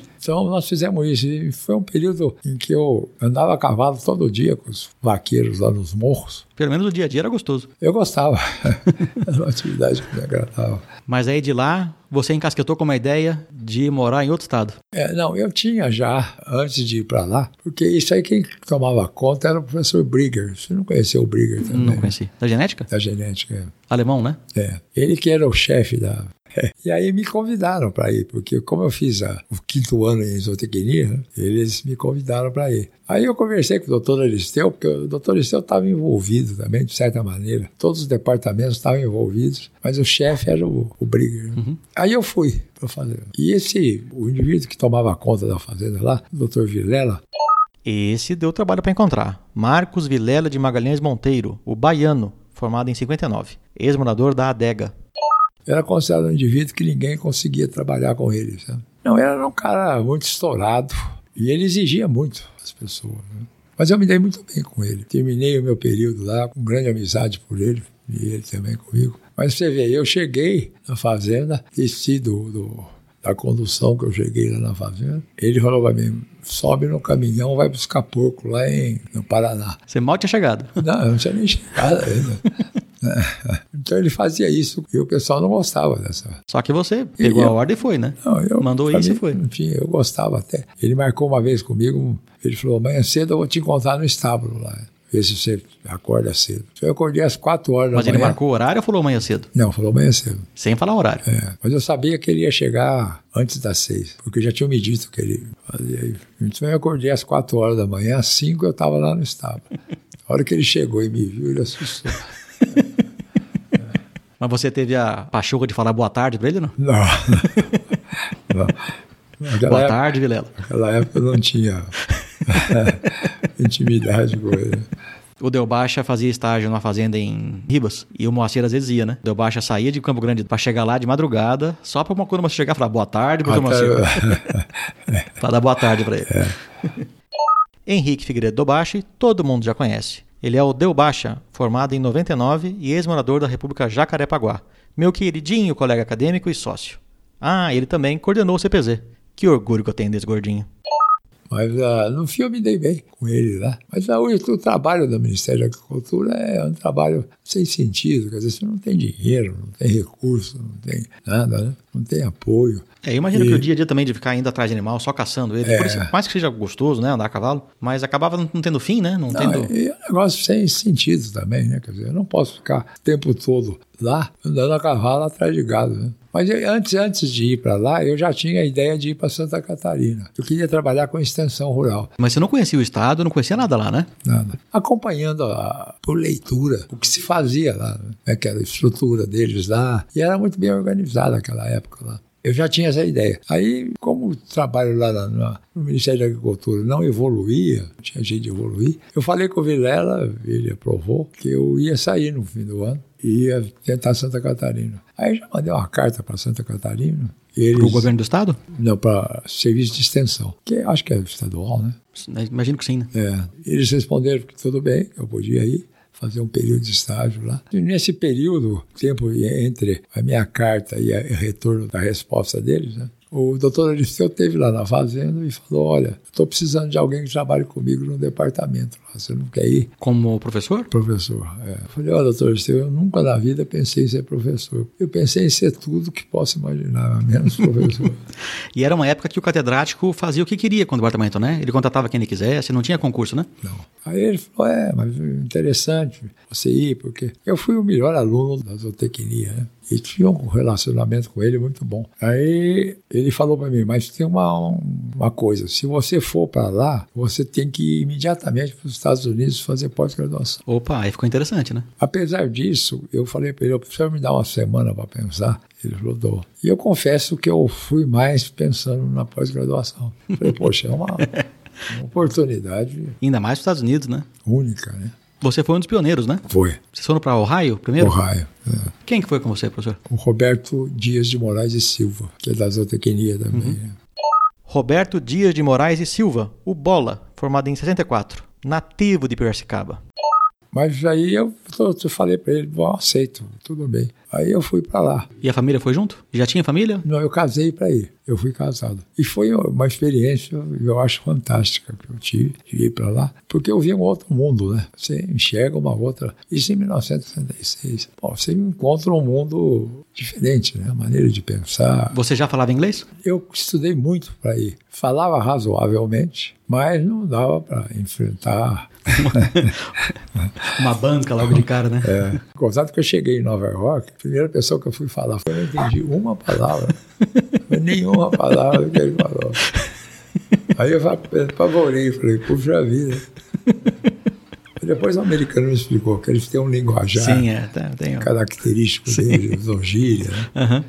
Então nós fizemos isso. E foi um período em que eu andava a cavalo todo dia com os vaqueiros lá nos morros. Pelo menos o dia a dia era gostoso. Eu gostava. Era uma atividade que me agradava. Mas aí de lá, você encasquetou com uma ideia de morar em outro estado. É, não, eu tinha já, antes de ir para lá, porque isso aí quem tomava conta era o professor Brigger. Você não conheceu o Brigger também? Não conheci. Da genética? Da genética. Alemão, né? É. Ele que era o chefe da. E aí me convidaram para ir, porque como eu fiz a, o quinto ano em zootecnia, né, eles me convidaram para ir. Aí eu conversei com o doutor Aristeu, porque o doutor Aristeu estava envolvido também, de certa maneira. Todos os departamentos estavam envolvidos, mas o chefe era o, o Brigger. né? Aí eu fui para a fazenda. E esse, o indivíduo que tomava conta da fazenda lá, o doutor Vilela, Esse deu trabalho para encontrar. Marcos Vilela de Magalhães Monteiro, o baiano, formado em 59, ex-morador da adega. Era considerado um indivíduo que ninguém conseguia trabalhar com ele. Sabe? Não, era um cara muito estourado e ele exigia muito das pessoas. né? Mas eu me dei muito bem com ele. Terminei o meu período lá com grande amizade por ele e ele também comigo. Mas você vê, eu cheguei na fazenda, desci do, do- da condução que eu cheguei lá na fazenda. Ele falou para mim: sobe no caminhão, vai buscar porco lá em, no Paraná. Você mal tinha chegado. Não, eu não tinha nem chegado ainda. Então ele fazia isso e o pessoal não gostava dessa. Só que você pegou eu- a ordem e foi, né? Não, eu, Mandou isso e mim, foi. Enfim, eu gostava até. Ele marcou uma vez comigo, ele falou: amanhã cedo eu vou te encontrar no estábulo lá. Ver se você acorda cedo. Então eu acordei às quatro horas Mas da ele manhã. marcou o horário ou falou amanhã cedo? Não, falou amanhã cedo. Sem falar horário. É, mas eu sabia que ele ia chegar antes das seis, porque já tinham me dito que ele fazia isso. Então eu acordei às quatro horas da manhã, às cinco eu estava lá no estábulo. A hora que ele chegou e me viu, ele assustou. Mas você teve a pachorra de falar boa tarde pra ele, não? Não. não. Naquela Boa época- tarde, Vilela. Naquela época eu não tinha intimidade com ele. O Del Baixa fazia estágio numa fazenda em Ribas e o Moacir às vezes ia, né? O Del Baixa saía de Campo Grande pra chegar lá de madrugada, só pra uma quando você chegar e falar boa tarde pro Moacir. pra dar boa tarde pra ele. Henrique Figueiredo Del Baixa, todo mundo já conhece. Ele é o Del Baixa, formado em 99 e ex-morador da República Jacarepaguá. Meu queridinho colega acadêmico e sócio. Ah, ele também coordenou o CPZ. Que orgulho que eu tenho desse gordinho. Mas ah, no fim eu me dei bem com ele lá. Mas ah, hoje o trabalho do Ministério da Agricultura é um trabalho sem sentido. Quer dizer, você não tem dinheiro, não tem recurso, não tem nada, né? não tem apoio. É, eu imagino E- que o dia a dia também de ficar indo atrás de animal, só caçando ele. É. Por isso, mais que seja gostoso, né, andar a cavalo, mas acabava não tendo fim, né? Não, Não, tendo. e é um negócio sem sentido também, né? Quer dizer, eu não posso ficar o tempo todo lá andando a cavalo atrás de gado, né? Mas eu- antes, antes de ir para lá, eu já tinha a ideia de ir para Santa Catarina. Eu queria trabalhar com extensão rural. Mas você não conhecia o estado, não conhecia nada lá, né? Nada. Acompanhando a- por leitura o que se fazia lá, né? que era a estrutura deles lá. E era muito bem organizada naquela época lá. Eu já tinha essa ideia. Aí, como o trabalho lá na- na- no Ministério da Agricultura não evoluía, não tinha jeito de evoluir, eu falei com o Vilela, ele aprovou, que eu ia sair no fim do ano e ia tentar Santa Catarina. Aí já mandei uma carta para Santa Catarina. Eles, Pro governo do estado? Não, para serviço de extensão, que acho que é estadual, né? Imagino que sim, né? É, eles responderam que tudo bem, eu podia ir fazer um período de estágio lá. E nesse período, tempo entre a minha carta e o retorno da resposta deles, né, o doutor Aristeu esteve lá na fazenda e falou, olha, estou precisando de alguém que trabalhe comigo no departamento lá, você não quer ir? Como professor? Professor. É. Eu falei, olha, doutor Aristeu, eu nunca na vida pensei em ser professor. Eu pensei em ser tudo que posso imaginar, menos professor. E era uma época que o catedrático fazia o que queria com o departamento, né? Ele contratava quem ele quisesse, não tinha concurso, né? Não. Aí ele falou, é, mas interessante você ir, porque eu fui o melhor aluno da zootecnia, né? E tinha um relacionamento com ele muito bom. Aí ele falou para mim, mas tem uma, uma coisa, se você for para lá, você tem que ir imediatamente para os Estados Unidos fazer pós-graduação. Opa, aí ficou interessante, né? Apesar disso, eu falei para ele, eu preciso me dar uma semana para pensar. Ele falou, dou. E eu confesso que eu fui mais pensando na pós-graduação. Falei, poxa, é uma, uma oportunidade Ainda mais nos Estados Unidos, né? única, né? Você foi um dos pioneiros, né? Foi, Vocês foram para Ohio primeiro? Ohio. é. Quem que foi com você, professor? O Roberto Dias de Moraes e Silva, que é da zootecnia também. Uhum. né? Roberto Dias de Moraes e Silva, o Bola, formado em 64, nativo de Piracicaba. Mas aí eu, eu falei para ele, bom, aceito, tudo bem. Aí eu fui para lá. E a família foi junto? Já tinha família? Não, eu casei para ir. Eu fui casado. E foi uma experiência, eu acho fantástica que eu tive ir para lá, porque eu vi um outro mundo, né? Você enxerga uma outra. Isso em 1966. Bom, você encontra um mundo diferente, né? A maneira de pensar. Você já falava inglês? Eu estudei muito para ir. Falava razoavelmente, mas não dava para enfrentar. Uma banca logo de cara, né? É. Contanto que eu cheguei em Nova York, a primeira pessoa que eu fui falar, eu não entendi uma palavra. Nenhuma palavra que ele falou. Aí eu apavorei, falei, puxa vida. Depois o americano me explicou que eles têm um linguajar Sim, é. Tem. característico deles, usam gíria, né? Aham.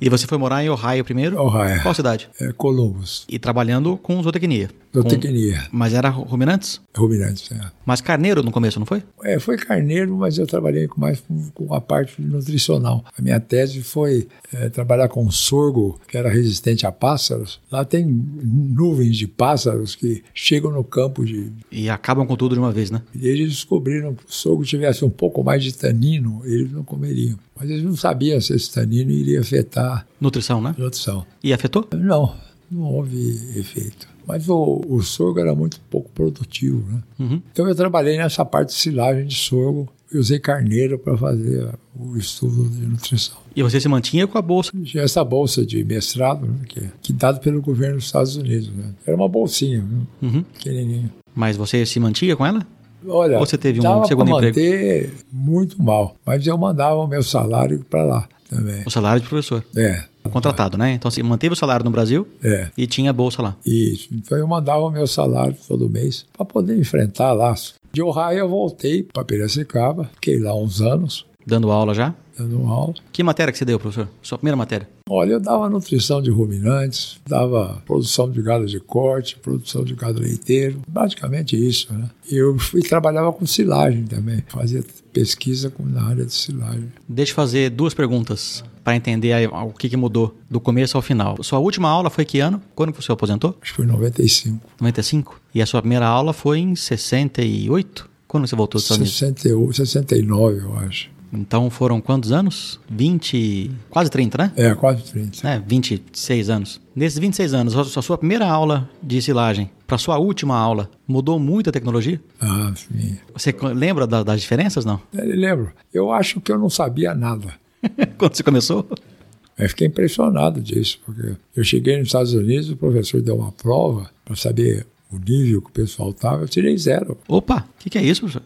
E você foi morar em Ohio primeiro? Ohio. Qual cidade? É, Columbus, E trabalhando com zootecnia. zootecnia, Mas era ruminantes? ruminantes. É. Mas carneiro no começo, não foi? É, foi carneiro, mas eu trabalhei com mais com, com a parte nutricional. A minha tese foi é, trabalhar com sorgo, que era resistente a pássaros. Lá tem nuvens de pássaros que chegam no campo de. E acabam com tudo de uma vez, né? E eles descobriram que o sorgo tivesse um pouco mais de tanino, eles não comeriam. Mas eles não sabiam se esse tanino iria afetar Nutrição, né? nutrição. E afetou? Não, não houve efeito. Mas o, o sorgo era muito pouco produtivo, né? Uhum. Então eu trabalhei nessa parte de silagem de sorgo e usei carneiro para fazer o estudo de nutrição. E você se mantinha com a bolsa. Tinha essa bolsa de mestrado, né, que, que dado pelo governo dos Estados Unidos. Né? Era uma bolsinha, viu? Uhum. pequenininha. Mas você se mantinha com ela? Olha, Ou você teve um segundo emprego? manter muito mal, mas eu mandava o meu salário para lá também. O salário de professor. É, Contratado, né? Então você manteve o salário no Brasil é. e tinha bolsa lá. Isso. Então eu mandava o meu salário todo mês para poder enfrentar lá. De Ohio eu voltei para Piracicaba, fiquei lá uns anos Dando aula já. Dando aula. Que matéria que você deu, professor? Sua primeira matéria? Olha, eu dava nutrição de ruminantes, dava produção de gado de corte, produção de gado leiteiro, basicamente isso, né? E eu fui, trabalhava com silagem também, fazia pesquisa na área de silagem. Deixa eu fazer duas perguntas para entender o que, mudou do começo ao final. Sua última aula foi que ano? Quando você aposentou? Acho que foi em 95. 95? E a sua primeira aula foi em 68? Quando você voltou dos Estados Unidos? 68, 69, eu acho. Então foram quantos anos? 20, quase 30, né? É, quase 30. É, 26 anos. Nesses 26 anos, a sua- primeira aula de silagem para sua última aula, mudou muito a tecnologia? Ah, sim. Você lembra da- das diferenças, não? Eu lembro. Eu acho que eu não sabia nada. Quando você começou? Eu fiquei impressionado disso, porque eu cheguei nos Estados Unidos, o professor deu uma prova para saber o nível que o pessoal estava, eu tirei zero. Opa, o que, que é isso, professor?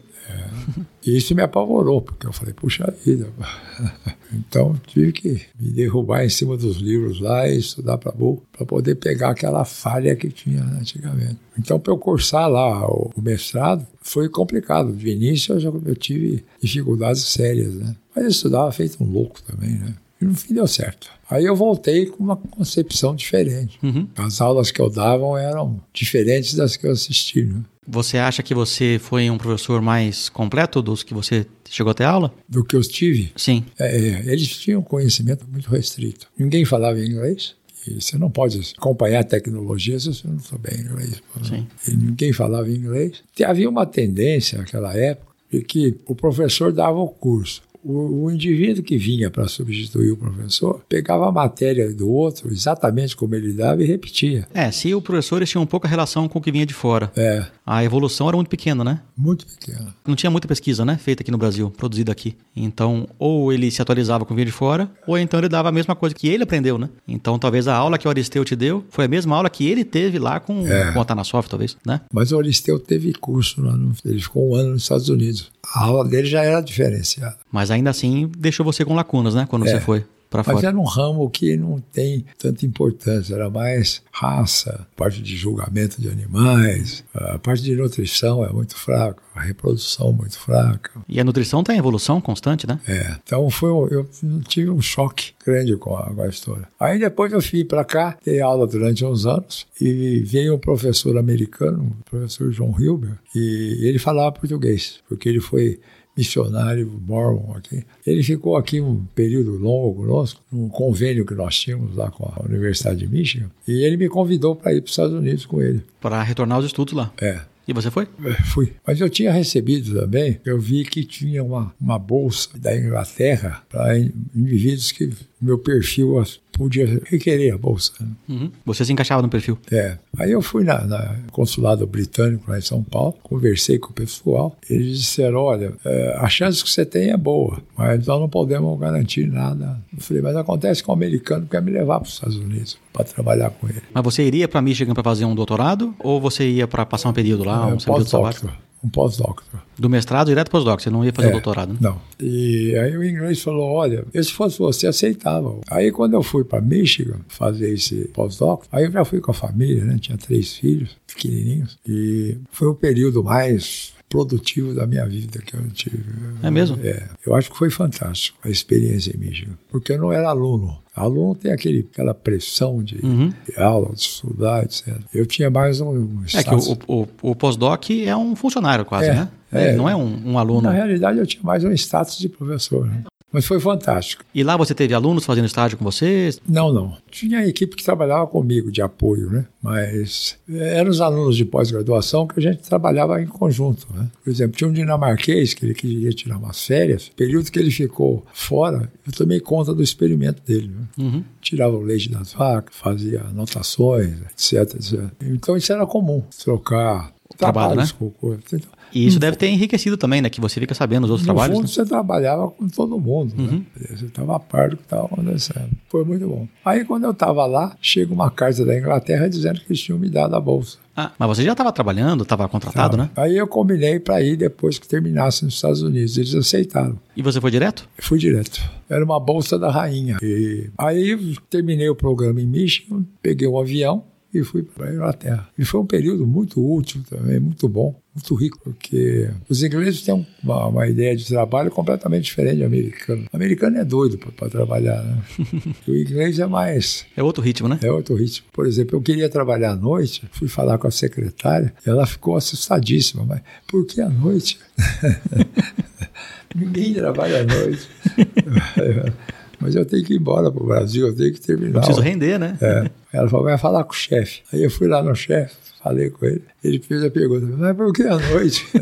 E isso me apavorou, porque eu falei, puxa vida. Então tive que me derrubar em cima dos livros lá e estudar para para poder pegar aquela falha que tinha antigamente. Então, para eu cursar lá o, o mestrado, foi complicado. De início eu, já, eu tive dificuldades sérias, né? Mas eu estudava feito um louco também, né? E no fim deu certo. Aí eu voltei com uma concepção diferente. Uhum. As aulas que eu dava eram diferentes das que eu assisti, né? Você acha que você foi um professor mais completo dos que você chegou a ter aula? Do que eu tive, Sim. É, é, eles tinham um conhecimento muito restrito. Ninguém falava inglês. E você não pode acompanhar a tecnologia se você não souber inglês. Sim. E ninguém falava inglês. E havia uma tendência naquela época de que o professor dava o curso. O, o indivíduo que vinha para substituir o professor pegava a matéria do outro exatamente como ele dava e repetia. É, se o professor tinha um pouco a relação com o que vinha de fora. É, a evolução era muito pequena, né? Muito pequena. Não tinha muita pesquisa, né? Feita aqui no Brasil, produzida aqui. Então, ou ele se atualizava com o vídeo de fora, ou então ele dava a mesma coisa que ele aprendeu, né? Então, talvez a aula que o Aristeu te deu foi a mesma aula que ele teve lá com, É. com a Tanasoft, talvez, né? Mas o Aristeu teve curso lá, no, ele ficou um ano nos Estados Unidos. A aula dele já era diferenciada. Mas ainda assim, deixou você com lacunas, né? Quando É. você foi pra Mas fora. era um ramo que não tem tanta importância, era mais raça, parte de julgamento de animais, a parte de nutrição é muito fraca, a reprodução muito fraca. E a nutrição tá em evolução constante, né? É, então foi eu tive um choque grande com a, com a história. Aí depois eu vim para cá, dei aula durante uns anos e veio um professor americano, o professor John Hilber, e ele falava português, porque ele foi missionário mormon aqui. Ele ficou aqui um período longo conosco, num convênio que nós tínhamos lá com a Universidade de Michigan, e ele me convidou para ir para os Estados Unidos com ele. Para retornar aos estudos lá. É, E você foi? é, Fui. Mas eu tinha recebido também, eu vi que tinha uma, uma bolsa da Inglaterra para indivíduos que meu perfil podia requerer a bolsa. né? Uhum. Você se encaixava no perfil. É. Aí eu fui na, na consulado britânico lá em São Paulo, conversei com o pessoal, eles disseram, olha, é, a chance que você tem é boa, mas nós não podemos garantir nada. Eu falei, mas acontece que o americano quer me levar para os Estados Unidos para trabalhar com ele. Mas você iria para Michigan para fazer um doutorado ou você ia para passar um período lá, É, um período sabático? Um pós-doctor. Do mestrado direto para pós-doc, você não ia fazer É, doutorado, né? Não. E aí o inglês falou: olha, se fosse você, aceitava. Aí quando eu fui para Michigan fazer esse pós-doc, aí eu já fui com a família, né? Tinha três filhos pequenininhos. E foi o período mais produtivo da minha vida que eu tive. É mesmo? É. Eu acho que foi fantástico a experiência em Michigan. Porque eu não era aluno. Aluno tem aquele, aquela pressão de, Uhum. de aula, de estudar, etc. Eu tinha mais um, um É que status- o, o, o pós-doc é um funcionário quase, É, né? é. Ele não é um, um aluno. Na realidade, eu tinha mais um status de professor. Né? Mas foi fantástico. E lá você teve alunos fazendo estágio com você? Não, não. Tinha a equipe que trabalhava comigo de apoio, né? Mas eh, eram os alunos de pós-graduação que a gente trabalhava em conjunto, né? Por exemplo, tinha um dinamarquês que ele queria tirar umas férias. Período que ele ficou fora, eu tomei conta do experimento dele. Né? Uhum. Tirava o leite das vacas, fazia anotações, etc, etc. Então isso era comum, trocar Trabalho, né? com. Então, E isso deve ter enriquecido também, né? Que você fica sabendo os outros no trabalhos. fundo, né? você trabalhava com todo mundo. Uhum. Né? Você estava a par do que estava acontecendo. Foi muito bom. Aí, quando eu estava lá, chega uma carta da Inglaterra dizendo que eles tinham me dado a bolsa. Ah, mas você já estava trabalhando, estava contratado, Tava. né? Aí eu combinei para ir depois que terminasse nos Estados Unidos. Eles aceitaram. E você foi direto? Eu fui direto. Era uma bolsa da rainha. E aí terminei o programa em Michigan, peguei um avião e fui para a Inglaterra. E foi um período muito útil também, muito bom, muito rico, porque os ingleses têm uma, uma ideia de trabalho completamente diferente do americano. O americano é doido para trabalhar, né? o inglês é mais É outro ritmo, né? é outro ritmo. Por exemplo, eu queria trabalhar à noite, fui falar com a secretária, e ela ficou assustadíssima. Mas por que à noite? Ninguém trabalha à noite. Mas eu tenho que ir embora para o Brasil, eu tenho que terminar. Preciso render, né? É. Ela falou, vai falar com o chefe. Aí eu fui lá no chefe, falei com ele. Ele fez a pergunta, mas por que à noite?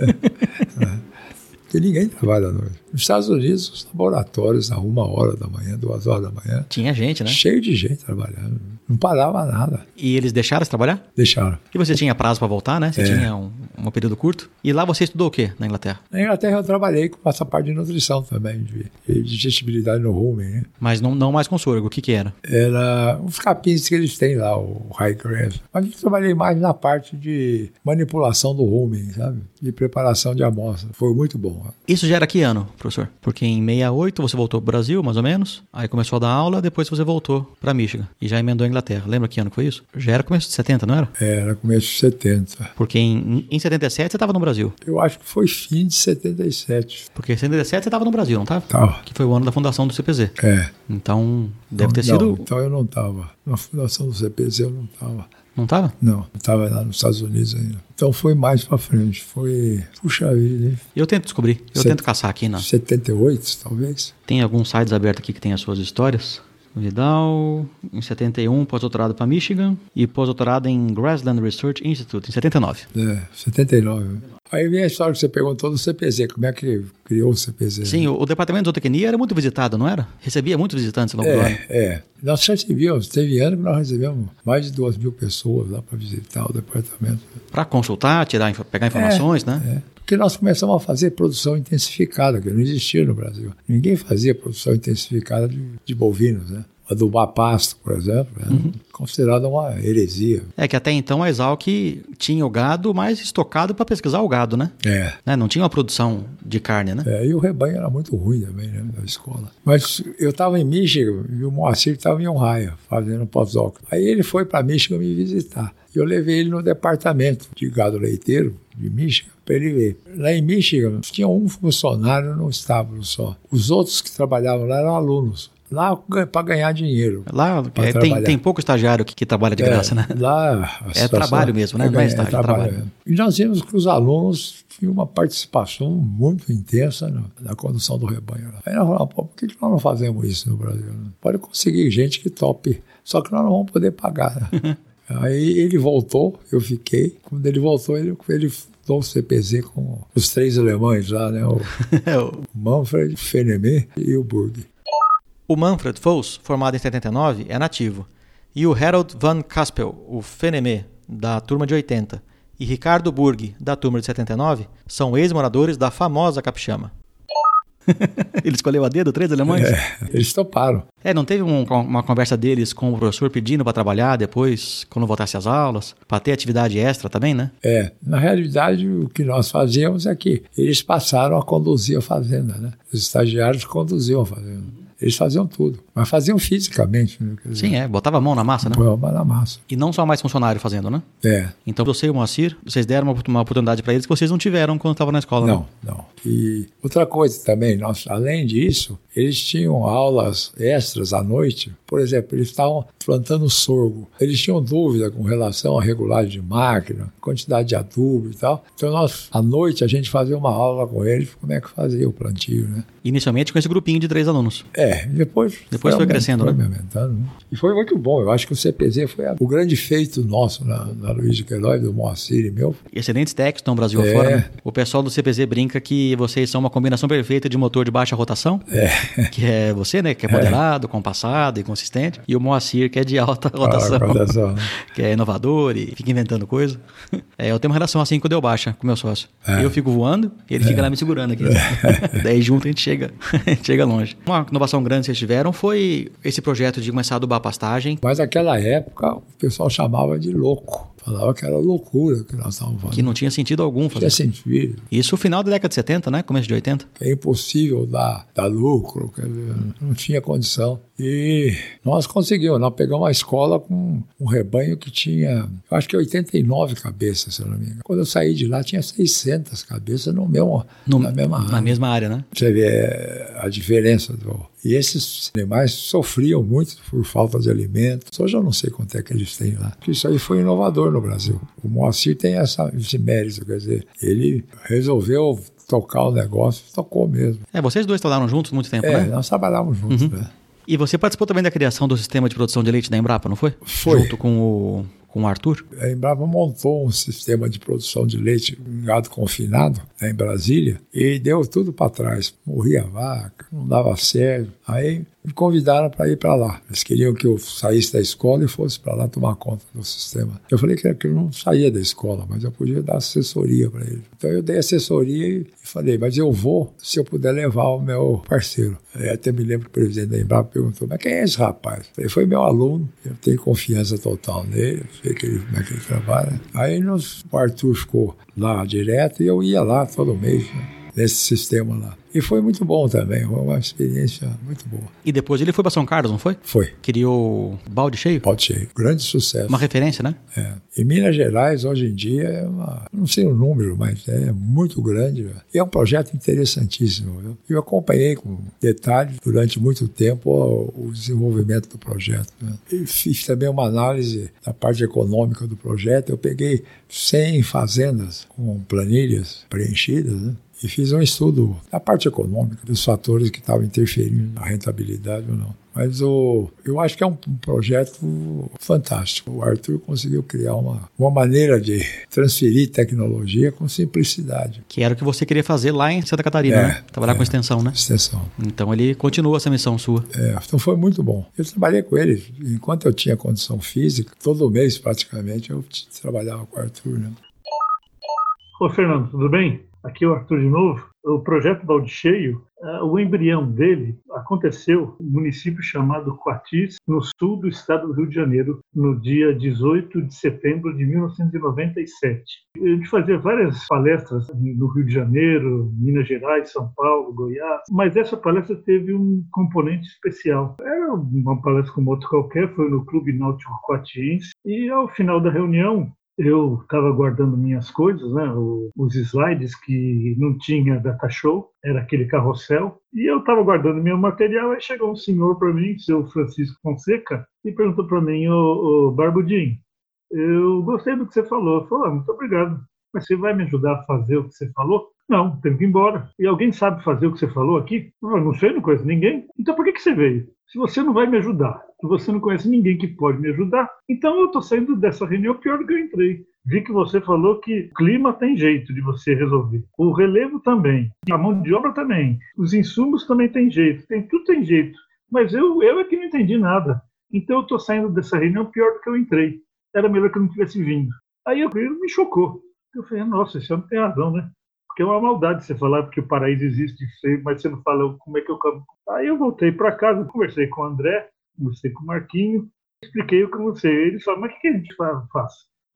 Porque ninguém trabalha à noite. Nos Estados Unidos, os laboratórios, a uma hora da manhã, duas horas da manhã, Tinha gente, né? cheio de gente trabalhando. Não parava nada. E eles deixaram você trabalhar? Deixaram. E você tinha prazo para voltar, né? Você É. tinha um, um período curto. E lá você estudou o quê na Inglaterra? Na Inglaterra eu trabalhei com essa parte de nutrição também, de de digestibilidade no rumen. Né? Mas não, não mais com sorgo. O que que era? Era uns capins que eles têm lá, o high grass. Mas eu trabalhei mais na parte de manipulação do rumen, sabe? De preparação de amostra. Foi muito bom. Isso já era que ano, professor? Porque em 68 você voltou pro Brasil, mais ou menos. Aí começou a dar aula, depois você voltou para Michigan. E já emendou a Inglaterra. Lembra que ano que foi isso? Já era começo de 70, não era? Era começo de 70. Porque em, em 77 você estava no Brasil. Eu acho que foi fim de 77. Porque em 77 você estava no Brasil, não estava? Tava. Que foi o ano da fundação do CPZ. É. Então, deve ter Não, sido... Então eu não estava. Na fundação do CPZ eu não estava. Não estava? Não, estava lá nos Estados Unidos ainda. Então foi mais pra frente. Foi. Puxa vida, hein? Eu tento descobrir. Eu Set- tento caçar aqui, na... 78, talvez. Tem alguns sites abertos aqui que tem as suas histórias. Vidal, em 71, pós-doutorado para Michigan e pós-doutorado em Grassland Research Institute, em 79. É, 79. Aí vem a história que você perguntou do CPZ, como é que criou o CPZ? Sim, o, o departamento de zootecnia era muito visitado, não era? Recebia muitos visitantes ao longo do ano. É, é. Nós recebíamos, teve ano que nós recebemos mais de duas mil pessoas lá para visitar o departamento. Para consultar, tirar, pegar informações, né? É, porque nós começamos a fazer produção intensificada, que não existia no Brasil. Ninguém fazia produção intensificada de, de bovinos, né? Adubar pasto, por exemplo, é Uhum. considerada uma heresia. É que até então a Exalc tinha o gado mais estocado para pesquisar o gado, né? É. Né? Não tinha uma produção de carne, né? É, e o rebanho era muito ruim também, né, da escola. Mas eu estava em Michigan e o Moacir estava em Ohio, fazendo pós-doc. Aí ele foi para Michigan me visitar. E eu levei ele no departamento de gado leiteiro de Michigan para ele ver. Lá em Michigan tinha um funcionário no estábulo só. Os outros que trabalhavam lá eram alunos. Lá para ganhar dinheiro. Lá é, tem, tem pouco estagiário que, que trabalha de graça, né? Lá É trabalho mesmo, né? é Não é ganhar- estágio, é trabalho trabalho. E nós vimos que os alunos tinham uma participação muito intensa na, na condução do rebanho. lá. Aí nós falamos, pô, por que, que nós não fazemos isso no Brasil? né? Pode conseguir gente que tope, só que nós não vamos poder pagar. né? Aí ele voltou, eu fiquei. Quando ele voltou, ele, ele o CPZ com os três alemães lá, né? O o Manfred, o Fenemé e o Burg. O Manfred Foss, formado em 79, é nativo. E o Harold Van Caspel, o Fenemé, da turma de 80, e Ricardo Burg, da turma de 79, são ex-moradores da famosa Capixama. Ele escolheu a dedo três alemães? É, eles toparam. É, não teve um- uma conversa deles com o professor pedindo para trabalhar depois, quando voltasse às aulas, para ter atividade extra também, né? É, na realidade, o que nós fazíamos é que eles passaram a conduzir a fazenda, né? Os estagiários conduziam a fazenda. Eles faziam tudo, mas faziam fisicamente. Né? Dizer, Sim, é, botava a mão na massa, né? Põe a mão na massa. E não só mais funcionário fazendo, né? É, Então você e o Moacir, vocês deram uma, uma oportunidade para eles que vocês não tiveram quando estavam na escola, né? não, não. E outra coisa também, nós, além disso, eles tinham aulas extras à noite. Por exemplo, eles estavam plantando sorgo. Eles tinham dúvida com relação à regulagem de máquina, quantidade de adubo e tal. Então, nós, à noite, a gente fazia uma aula com eles, como é que fazia o plantio, né? Inicialmente com esse grupinho de três alunos. É, depois, Depois foi aument- crescendo, foi né? aumentando, né? E foi muito bom. Eu acho que o CPZ foi a- o grande feito nosso na, na Luiz de Queiroz, do Moacir e meu. Excelentes técnicos estão Brasil É. afora, né? O pessoal do CPZ brinca que vocês são uma combinação perfeita de motor de baixa rotação, É, que é você, né? Que é moderado, compassado e consistente, e o Moacir, que é de alta rotação, a rotação, que é inovador e fica inventando coisa. É, eu tenho uma relação assim com o Deu Baixa, com meu sócio. É. Eu fico voando e ele fica lá me segurando aqui. Daí junto a gente chega, a gente chega longe. Uma inovação grande que vocês tiveram foi esse projeto de começar a adubar a pastagem. Mas naquela época, o pessoal chamava de louco. Falava que era loucura que nós estávamos fazendo. Que não tinha sentido algum tinha fazer. sentido. Isso no final da década de 70, né? Começo de 80. É impossível dar, dar lucro, quer dizer, não tinha condição. E nós conseguimos, nós pegamos a escola com um rebanho que tinha, acho que 89 cabeças, se não me engano. Quando eu saí de lá, tinha 600 cabeças no mesmo, No- na mesma área. Na mesma área, né? Você vê é, a diferença. Do... E esses animais sofriam muito por falta de alimentos. Hoje eu não sei quanto é que eles têm lá. Porque Isso aí foi inovador no Brasil. O Moacir tem essa, esse mérito, quer dizer, ele resolveu tocar o negócio, tocou mesmo. É, vocês dois trabalharam juntos muito tempo, É, né? nós trabalhávamos juntos, né? E você participou também da criação do sistema de produção de leite da Embrapa, não foi? Foi. Junto com o, com o Arthur? A Embrapa montou um sistema de produção de leite em gado confinado né, em Brasília e deu tudo para trás. Morria a vaca, não dava certo. Aí me convidaram para ir para lá. Eles queriam que eu saísse da escola e fosse para lá tomar conta do sistema. Eu falei que, eu não saía da escola, mas eu podia dar assessoria para eles. Então eu dei assessoria e falei, mas eu vou se eu puder levar o meu parceiro. Aí até me lembro que o presidente da Embrapa perguntou, mas quem é esse rapaz? Eu falei, foi meu aluno, eu tenho confiança total nele, eu sei que ele, como é que ele trabalha. Aí nós, o Arthur ficou lá direto e eu ia lá todo mês, né, nesse sistema lá. E foi muito bom também, foi uma experiência muito boa. E depois ele foi para São Carlos, não foi? Foi, Criou balde cheio? pode ser, grande sucesso. Uma referência, né? É. Em Minas Gerais, hoje em dia, é uma, não sei o número, mas é muito grande. E é um projeto interessantíssimo. Viu? Eu acompanhei com detalhes durante muito tempo o, o desenvolvimento do projeto. Né? E fiz também uma análise da parte econômica do projeto. Eu peguei 100 fazendas com planilhas preenchidas, né? E fiz um estudo da parte econômica, dos fatores que estavam interferindo na rentabilidade ou não. Mas o, eu acho que é um, um, projeto fantástico. O Arthur conseguiu criar uma, uma maneira de transferir tecnologia com simplicidade. Que era o que você queria fazer lá em Santa Catarina, é, né? Trabalhar é, com extensão, né? Extensão. Então ele continua essa missão sua. É, então foi muito bom. Eu trabalhei com ele enquanto eu tinha condição física, todo mês praticamente eu trabalhava com o Arthur. Né? Ô Fernando, tudo bem? Aqui é o Arthur de novo. O projeto Balde Cheio, uh, o embrião dele aconteceu no município chamado Coatis, no sul do estado do Rio de Janeiro, no dia 18 de setembro de 1997. A gente fazia várias palestras no Rio de Janeiro, Minas Gerais, São Paulo, Goiás, mas essa palestra teve um componente especial. Era uma palestra como outra qualquer, foi no Clube Náutico Coatiense, e ao final da reunião, eu estava guardando minhas coisas, né, os slides que não tinha data show, era aquele carrossel, e eu estava guardando meu material, aí chegou um senhor para mim, seu Francisco Fonseca, e perguntou para mim, ô, ô Barbudinho, eu gostei do que você falou. Eu falei, ah, muito obrigado. Mas você vai me ajudar a fazer o que você falou? Não, tenho que ir embora. E alguém sabe fazer o que você falou aqui? Eu não sei, não conheço ninguém. Então por que, que você veio? Se você não vai me ajudar, se você não conhece ninguém que pode me ajudar, então eu estou saindo dessa reunião pior do que eu entrei. Vi que você falou que clima tem jeito de você resolver. O relevo também. A mão de obra também. Os insumos também tem jeito. Tem, tudo tem jeito. Mas eu, eu é que não entendi nada. Então eu estou saindo dessa reunião pior do que eu entrei. Era melhor que eu não tivesse vindo. Aí eu me chocou. Eu falei, nossa, esse homem tem razão, né? Porque é uma maldade você falar que o paraíso existe, mas você não fala como é que eu Aí eu voltei para casa, conversei com o André, conversei com o Marquinho, expliquei o que eu. Ele falou, mas o que a gente faz?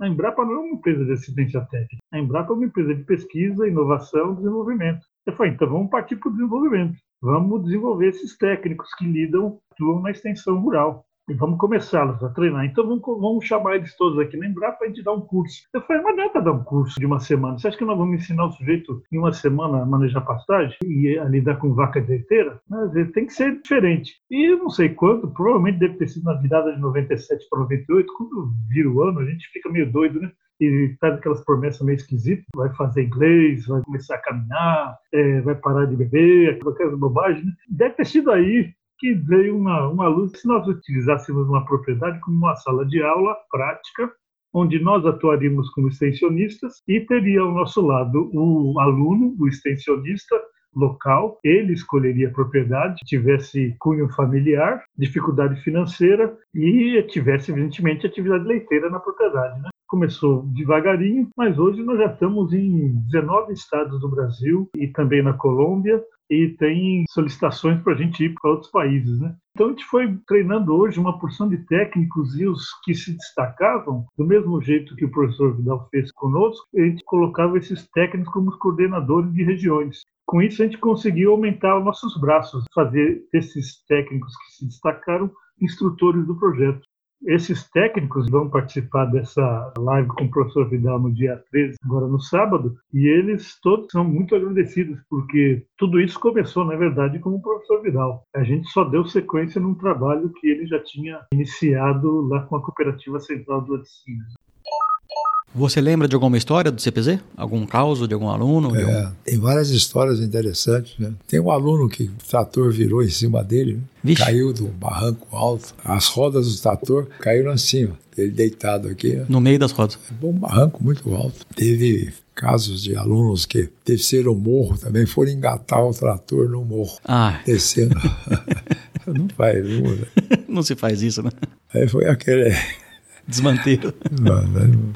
A Embrapa não é uma empresa de assistência técnica. A Embrapa é uma empresa de pesquisa, inovação e desenvolvimento. Eu falei, então vamos partir para o desenvolvimento. Vamos desenvolver esses técnicos que lidam, atuam na extensão rural e vamos começá-los a treinar. Então vamos, vamos, chamar eles todos aqui lembrar para a gente dar um curso. Eu falei, mas não é para dar um curso de uma semana. Você acha que nós vamos ensinar o sujeito em uma semana a manejar pastagem e a lidar com vaca leiteira? Mas ele tem que ser diferente. E eu não sei quando, provavelmente deve ter sido na virada de 97 para 98, quando vira o ano, a gente fica meio doido, né? e faz aquelas promessas meio esquisitas, vai fazer inglês, vai começar a caminhar, é, vai parar de beber, aquelas bobagens. Né? Deve ter sido aí que veio uma, uma luz se nós utilizássemos uma propriedade como uma sala de aula prática, onde nós atuaríamos como extensionistas e teria ao nosso lado o aluno, o extensionista local, ele escolheria a propriedade, tivesse cunho familiar, dificuldade financeira e tivesse, evidentemente, atividade leiteira na propriedade. Né? Começou devagarinho, mas hoje nós já estamos em 19 estados do Brasil e também na Colômbia, e tem solicitações para a gente ir para outros países, né? Então a gente foi treinando hoje uma porção de técnicos e os que se destacavam, do mesmo jeito que o professor Vidal fez conosco, a gente colocava esses técnicos como coordenadores de regiões. Com isso a gente conseguiu aumentar os nossos braços, fazer esses técnicos que se destacaram instrutores do projeto. Esses técnicos vão participar dessa live com o professor Vidal no dia 13, agora no sábado, e eles todos são muito agradecidos, porque tudo isso começou, na verdade, com o professor Vidal. A gente só deu sequência num trabalho que ele já tinha iniciado lá com a Cooperativa Central do Laticínios. Você lembra de alguma história do CPZ? Algum caso de algum aluno? É, algum... Tem várias histórias interessantes. Né? Tem um aluno que o trator virou em cima dele, né? caiu do barranco alto, as rodas do trator caíram assim, ele deitado aqui. No meio das rodas. É um barranco muito alto. Teve casos de alunos que desceram o morro também, foram engatar o trator no morro, ah. descendo. não faz, não, né? não se faz isso, né? Aí foi aquele desmanteiro.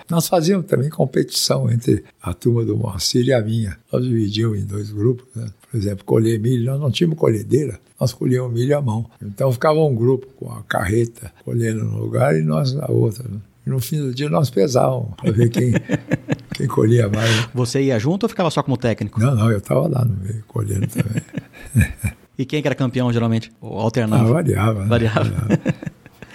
Nós fazíamos também competição entre a turma do Moacir e a minha. Nós dividíamos em dois grupos. Né? Por exemplo, colher milho. Nós não tínhamos colhedeira, nós colhíamos milho à mão. Então ficava um grupo com a carreta colhendo no lugar e nós na outra. Né? E no fim do dia nós pesávamos para ver quem, quem colhia mais. Né? Você ia junto ou ficava só como técnico? Não, não, eu estava lá no meio, colhendo também. e quem que era campeão geralmente? Ou alternava? Ah, variava. Né? Variava. variava.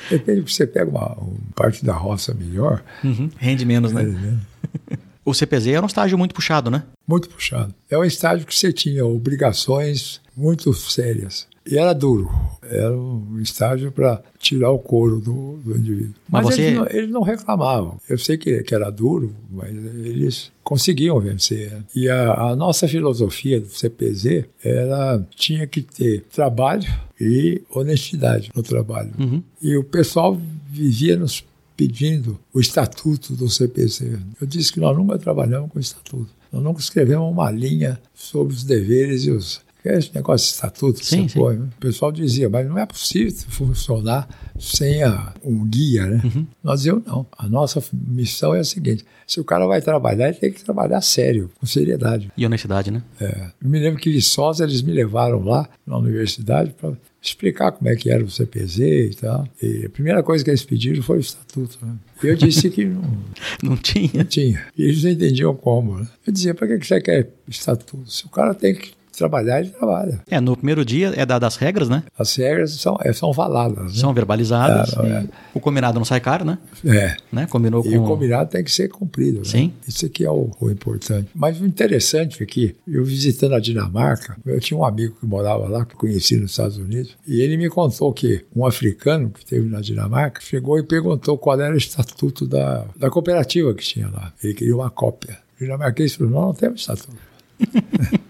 Depende que você pega uma, uma, parte da roça melhor. Uhum. Rende menos, né? Rende menos. o CPZ era um estágio muito puxado, né? Muito puxado. É um estágio que você tinha obrigações muito sérias. E era duro. Era um estágio para tirar o couro do, do indivíduo. Mas Mas, você- eles, não, eles não reclamavam. Eu sei que, que era duro, mas eles conseguiam vencer. E a, a nossa filosofia do CPZ era tinha que ter trabalho e honestidade no trabalho. Uhum. E o pessoal vivia nos pedindo o estatuto do CPC. Eu disse que nós nunca trabalhamos com estatuto. Nós nunca escrevemos uma linha sobre os deveres e os. Esse negócio de estatuto que Sim, você sim. O pessoal dizia, mas não é possível funcionar sem a- um guia, né? Uhum. Nós dizíamos, não. A nossa missão é a seguinte: se o cara vai trabalhar, ele tem que trabalhar sério, com seriedade. E honestidade, né? É, eu me lembro que Viçosa eles me levaram lá na universidade para explicar como é que era o CPZ e tal. E a primeira coisa que eles pediram foi o estatuto. Né? Eu disse que não, Não tinha. não tinha. E eles não entendiam como. Né? Eu dizia, para que você quer estatuto? Se o cara tem que trabalhar, ele trabalha. É, no primeiro dia é dadas as regras, né? As regras são, é, são faladas. Né? São verbalizadas. Não é. O combinado não sai caro, né? É. né? Combinou E com. o combinado tem que ser cumprido. né? Sim. Isso aqui é o, o importante. Mas o interessante é que eu visitando a Dinamarca, eu tinha um amigo que morava lá, que eu conheci nos Estados Unidos, e ele me contou que um africano que esteve na Dinamarca chegou e perguntou qual era o estatuto da, da cooperativa que tinha lá. Ele queria uma cópia. O dinamarquês falou: não, não temos estatuto.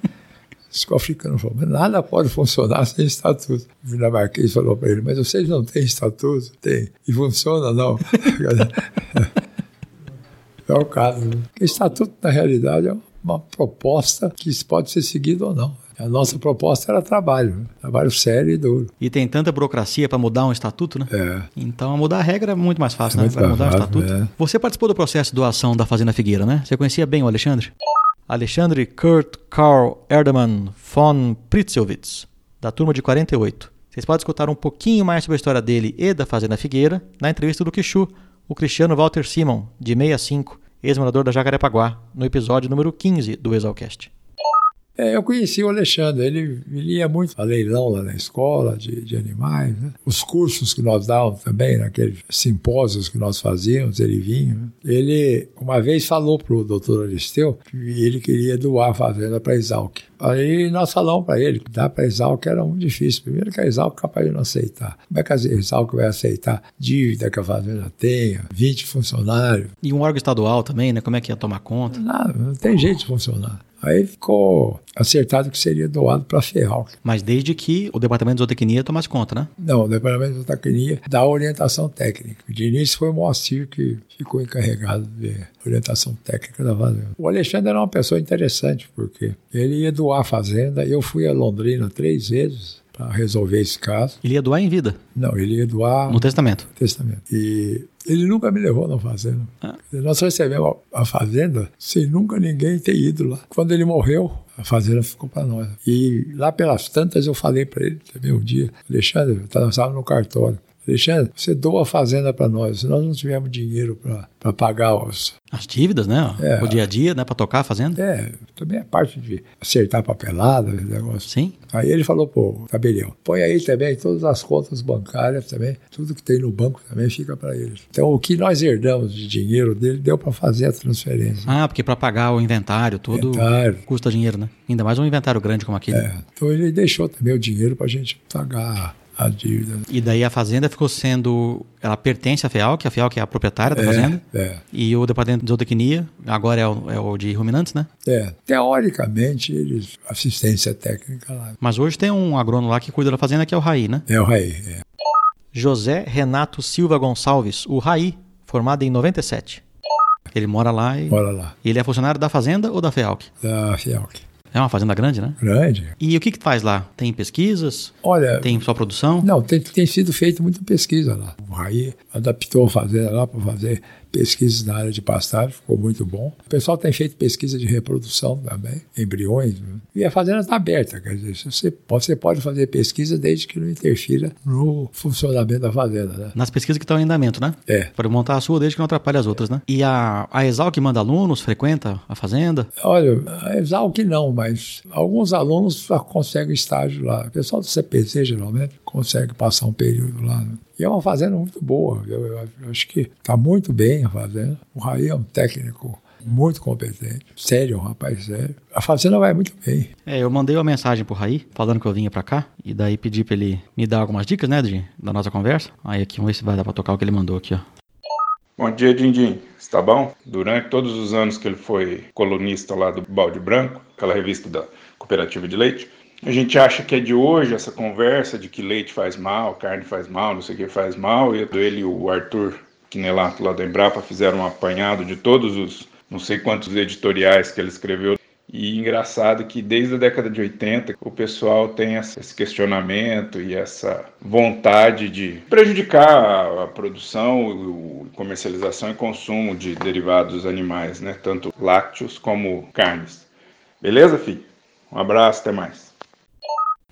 Que o africano falou, mas nada pode funcionar sem estatuto. O dinamarquês falou para ele, mas vocês não têm estatuto? Tem. E funciona, não. É o caso. né? Porque estatuto, na realidade, é uma proposta que pode ser seguida ou não. A nossa proposta era trabalho, né? trabalho sério e duro. E tem tanta burocracia para mudar um estatuto, né? É. Então, mudar a regra é muito mais fácil, É né? Para mudar o fácil, estatuto. é. Você participou do processo de doação da Fazenda Figueira, né? Você conhecia bem o Alexandre? Alexandre Kurt Karl Erdemann von Pritzewitz, da turma de 48. Vocês podem escutar um pouquinho mais sobre a história dele e da Fazenda Figueira na entrevista do Quixu, o Cristiano Walter Simon, de 65, ex-morador da Jacarepaguá, no episódio número 15 do Exalcast. É, eu conheci o Alexandre, ele, ele ia muito a leilão lá na escola de, de animais, né? os cursos que nós dávamos também, naqueles simpósios que nós fazíamos, ele vinha. né? Ele uma vez falou para o doutor Aristeu que ele queria doar a fazenda para Exalc. Aí nós falamos para ele que dar para Exalc era muito difícil. Primeiro que a Exalc é capaz de não aceitar. Como é que a Exalc vai aceitar dívida que a fazenda tenha, 20 funcionários? E um órgão estadual também, né? Como é que ia tomar conta? Não, não tem jeito de funcionar. Aí ficou acertado que seria doado para a FEAL. Mas desde que o Departamento de Zootecnia tomasse conta, né? Não, o Departamento de Zootecnia dá orientação técnica. De início foi o Moacir que ficou encarregado de orientação técnica da fazenda. O Alexandre era uma pessoa interessante, porque ele ia doar a fazenda. Eu fui a Londrina três vezes para resolver esse caso. Ele ia doar em vida, Não, ele ia doar no testamento. testamento. E ele nunca me levou na fazenda. Ah. Nós recebemos a fazenda sem nunca ninguém ter ido lá. Quando ele morreu, a fazenda ficou para nós. E lá pelas tantas eu falei para ele também um dia, Alexandre, nós estávamos no cartório. Alexandre, você doa a fazenda para nós. Se nós não tivermos dinheiro para pagar os. As dívidas, né? É. O dia a dia, né? Pra tocar a fazenda. É, também a parte de acertar papelada, esse negócio. Sim. Aí ele falou, pô, tabelião, põe aí também todas as contas bancárias também, tudo que tem no banco também fica para eles. Então o que nós herdamos de dinheiro dele deu para fazer a transferência. Ah, porque pra pagar o inventário, tudo Inventário. custa dinheiro, né? Ainda mais um inventário grande como aquele. É, então ele deixou também o dinheiro para a gente pagar a dívida. E daí a fazenda ficou sendo. Ela pertence à FEAL, que a FEAL que é a proprietária da fazenda. É, E o departamento de zootecnia, agora é o, é o de ruminantes, né? é. Teoricamente, eles, assistência técnica lá. Mas hoje tem um agrônomo lá que cuida da fazenda, que é o Raí, né? É o Raí, é. José Renato Silva Gonçalves, o Raí, formado em 97. Ele mora lá e. Bora lá, Ele é funcionário da fazenda ou da FEALC? da Fialc. É uma fazenda grande, né? Grande. E o que, que faz lá? Tem pesquisas? Olha, Tem só produção? Não, tem, tem sido feita muita pesquisa lá. O Raí adaptou a fazenda lá para fazer pesquisas na área de pastagem, ficou muito bom. O pessoal tem feito pesquisa de reprodução também, embriões. né? E a fazenda está aberta, quer dizer, você pode, você pode fazer pesquisa desde que não interfira no funcionamento da fazenda, né? Nas pesquisas que estão em andamento, né? É. Para montar a sua desde que não atrapalhe as outras, né? E a, a Exalc manda alunos, frequenta a fazenda? Olha, a Exalc não, mas alguns alunos conseguem estágio lá. O pessoal do CPC, geralmente, consegue passar um período lá. né? E é uma fazenda muito boa. Eu, eu- eu acho que está muito bem a fazenda. O Raí é um técnico muito competente, sério, um rapaz sério. A fazenda vai muito bem. É, eu mandei uma mensagem pro Raí, falando que eu vinha pra cá, e daí pedi pra ele me dar algumas dicas, né, de, da nossa conversa. Aí aqui, vamos ver se vai dar pra tocar o que ele mandou aqui, ó. Bom dia, Dindim. Está bom? Durante todos os anos que ele foi colunista lá do Balde Branco, aquela revista da Cooperativa de Leite, a gente acha que é de hoje essa conversa de que leite faz mal, carne faz mal, não sei o que faz mal. E ele e o Arthur Quinelato lá da Embrapa fizeram um apanhado de todos os não sei quantos editoriais que ele escreveu. E engraçado que desde a década de 80 o pessoal tem esse questionamento e essa vontade de prejudicar a produção, comercialização e consumo de derivados animais, né? tanto lácteos como carnes. Beleza, filho? Um abraço, até mais.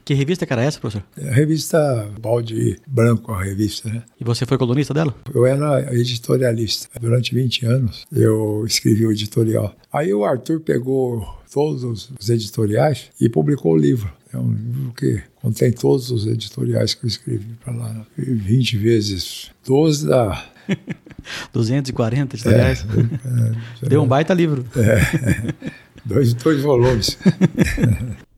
Que revista que era essa, professor? A revista Balde Branco, a revista, né? E você foi colunista dela? Eu era editorialista. Durante 20 anos eu escrevi o editorial. Aí o Arthur pegou todos os editoriais e publicou o livro. É um livro que contém todos os editoriais que eu escrevi para lá. 20 vezes 12 dá 240 editoriais. É, é, Deu um baita livro. É, dois, dois volumes.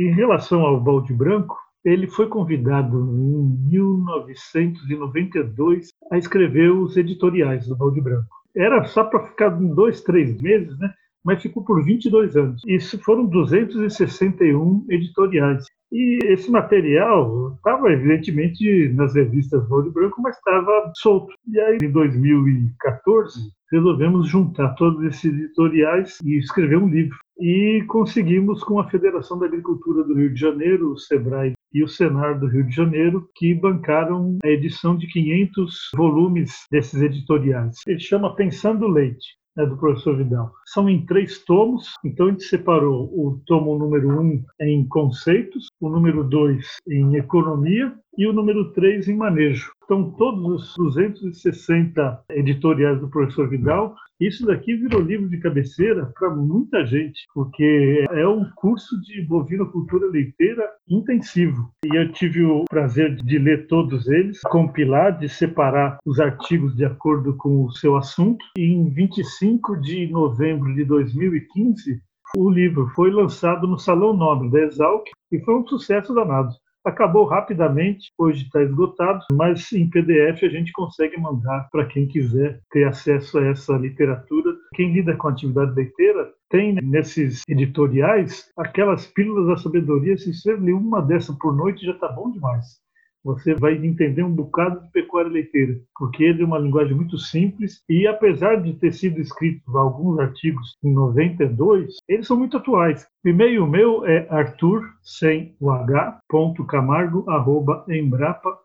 Em relação ao balde branco, ele foi convidado em 1992 a escrever os editoriais do balde branco. Era só para ficar dois, três meses, né? mas ficou por 22 anos. Isso foram 261 editoriais. E esse material estava, evidentemente, nas revistas Balde Branco, mas estava solto. E aí, em 2014, resolvemos juntar todos esses editoriais e escrever um livro e conseguimos com a Federação da Agricultura do Rio de Janeiro, o SEBRAE e o Senar do Rio de Janeiro, que bancaram a edição de 500 volumes desses editoriais. Ele chama Pensando Leite né, do professor Vidal. São em três tomos, então a gente separou o tomo número um em conceitos, o número dois em economia e o número três em manejo. Então, todos os 260 editoriais do professor Vidal, isso daqui virou livro de cabeceira para muita gente, porque é um curso de bovinocultura leiteira intensivo. E eu tive o prazer de ler todos eles, compilar, de separar os artigos de acordo com o seu assunto. E em 25 de novembro de 2015, o livro foi lançado no Salão Nobre da Exalc e foi um sucesso danado. Acabou rapidamente, hoje está esgotado, mas em PDF a gente consegue mandar para quem quiser ter acesso a essa literatura. Quem lida com atividade leiteira tem nesses editoriais aquelas pílulas da sabedoria. Se você ler uma dessa por noite já está bom demais você vai entender um bocado de pecuária leiteira, porque ele é uma linguagem muito simples e apesar de ter sido escrito alguns artigos em 92, eles são muito atuais. O e-mail meu é arthur sem o h, ponto camargo, arroba, embrapa.br.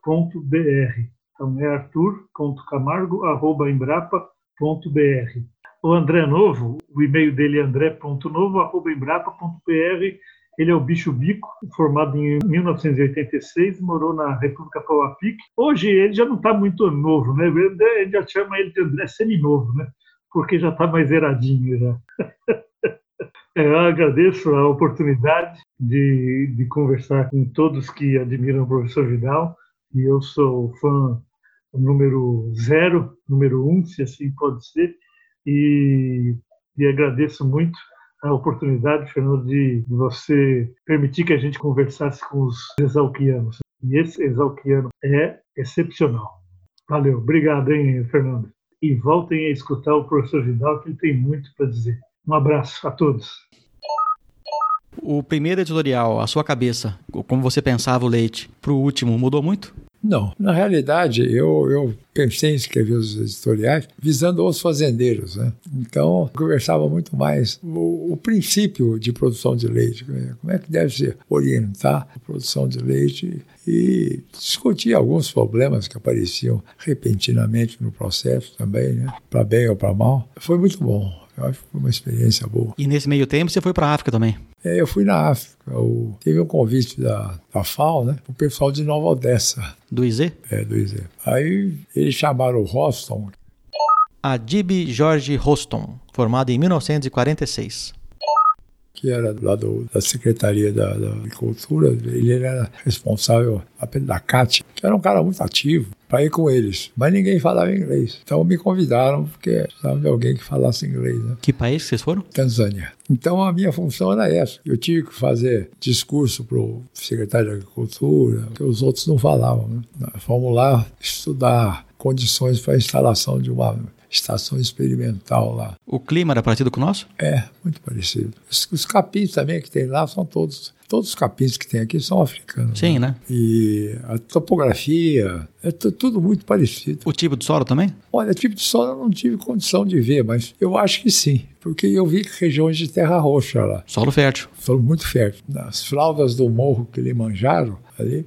Então é arthur.camargo.embrapa.br. O André Novo, o e-mail dele é andré.novo.embrapa.br ele é o bicho bico, formado em 1986, morou na República Pauapique. Hoje ele já não está muito novo, né? Ele já chama ele de André seminovo, né? Porque já está mais eradinho já. É, eu agradeço a oportunidade de, de conversar com todos que admiram o professor Vidal. E eu sou fã número zero, número um, se assim pode ser. E, e agradeço muito a oportunidade, Fernando, de você permitir que a gente conversasse com os exalquianos. E esse exalquiano é excepcional. Valeu, obrigado, hein, Fernando. E voltem a escutar o professor Vidal, que ele tem muito para dizer. Um abraço a todos. O primeiro editorial, a sua cabeça, como você pensava o leite, para o último, mudou muito? Não. Na realidade, eu, eu pensei em escrever os editoriais visando os fazendeiros. Né? Então, conversava muito mais o, o, princípio de produção de leite, como é que deve se orientar a produção de leite e discutir alguns problemas que apareciam repentinamente no processo também, né? para bem ou para mal. Foi muito bom. Eu acho que foi uma experiência boa. E nesse meio tempo você foi para a África também? É, eu fui na África. Eu, teve um convite da, da FAO, né? O pessoal de Nova Odessa. Do IZ? É, do IZ. Aí eles chamaram o Roston. Adib Jorge Roston, formado em 1946 que era lá do, da Secretaria da, da, Agricultura, ele era responsável da CAT, que era um cara muito ativo, para ir com eles. Mas ninguém falava inglês. Então me convidaram porque precisavam de alguém que falasse inglês. Né? Que país vocês foram? Tanzânia. Então a minha função era essa. Eu tive que fazer discurso para o secretário de Agricultura, que os outros não falavam. Né? Fomos lá estudar condições para a instalação de uma estação experimental lá. O clima era parecido com o nosso? É, muito parecido. Os, os capins também que tem lá são todos. Todos os capins que tem aqui são africanos. Sim, né? E a topografia, é tudo muito parecido. O tipo de solo também? Olha, tipo de solo eu não tive condição de ver, mas eu acho que sim. Porque eu vi regiões de terra roxa lá. Solo fértil. Solo muito fértil. Nas flaudas do morro que Kilimanjaro, ali,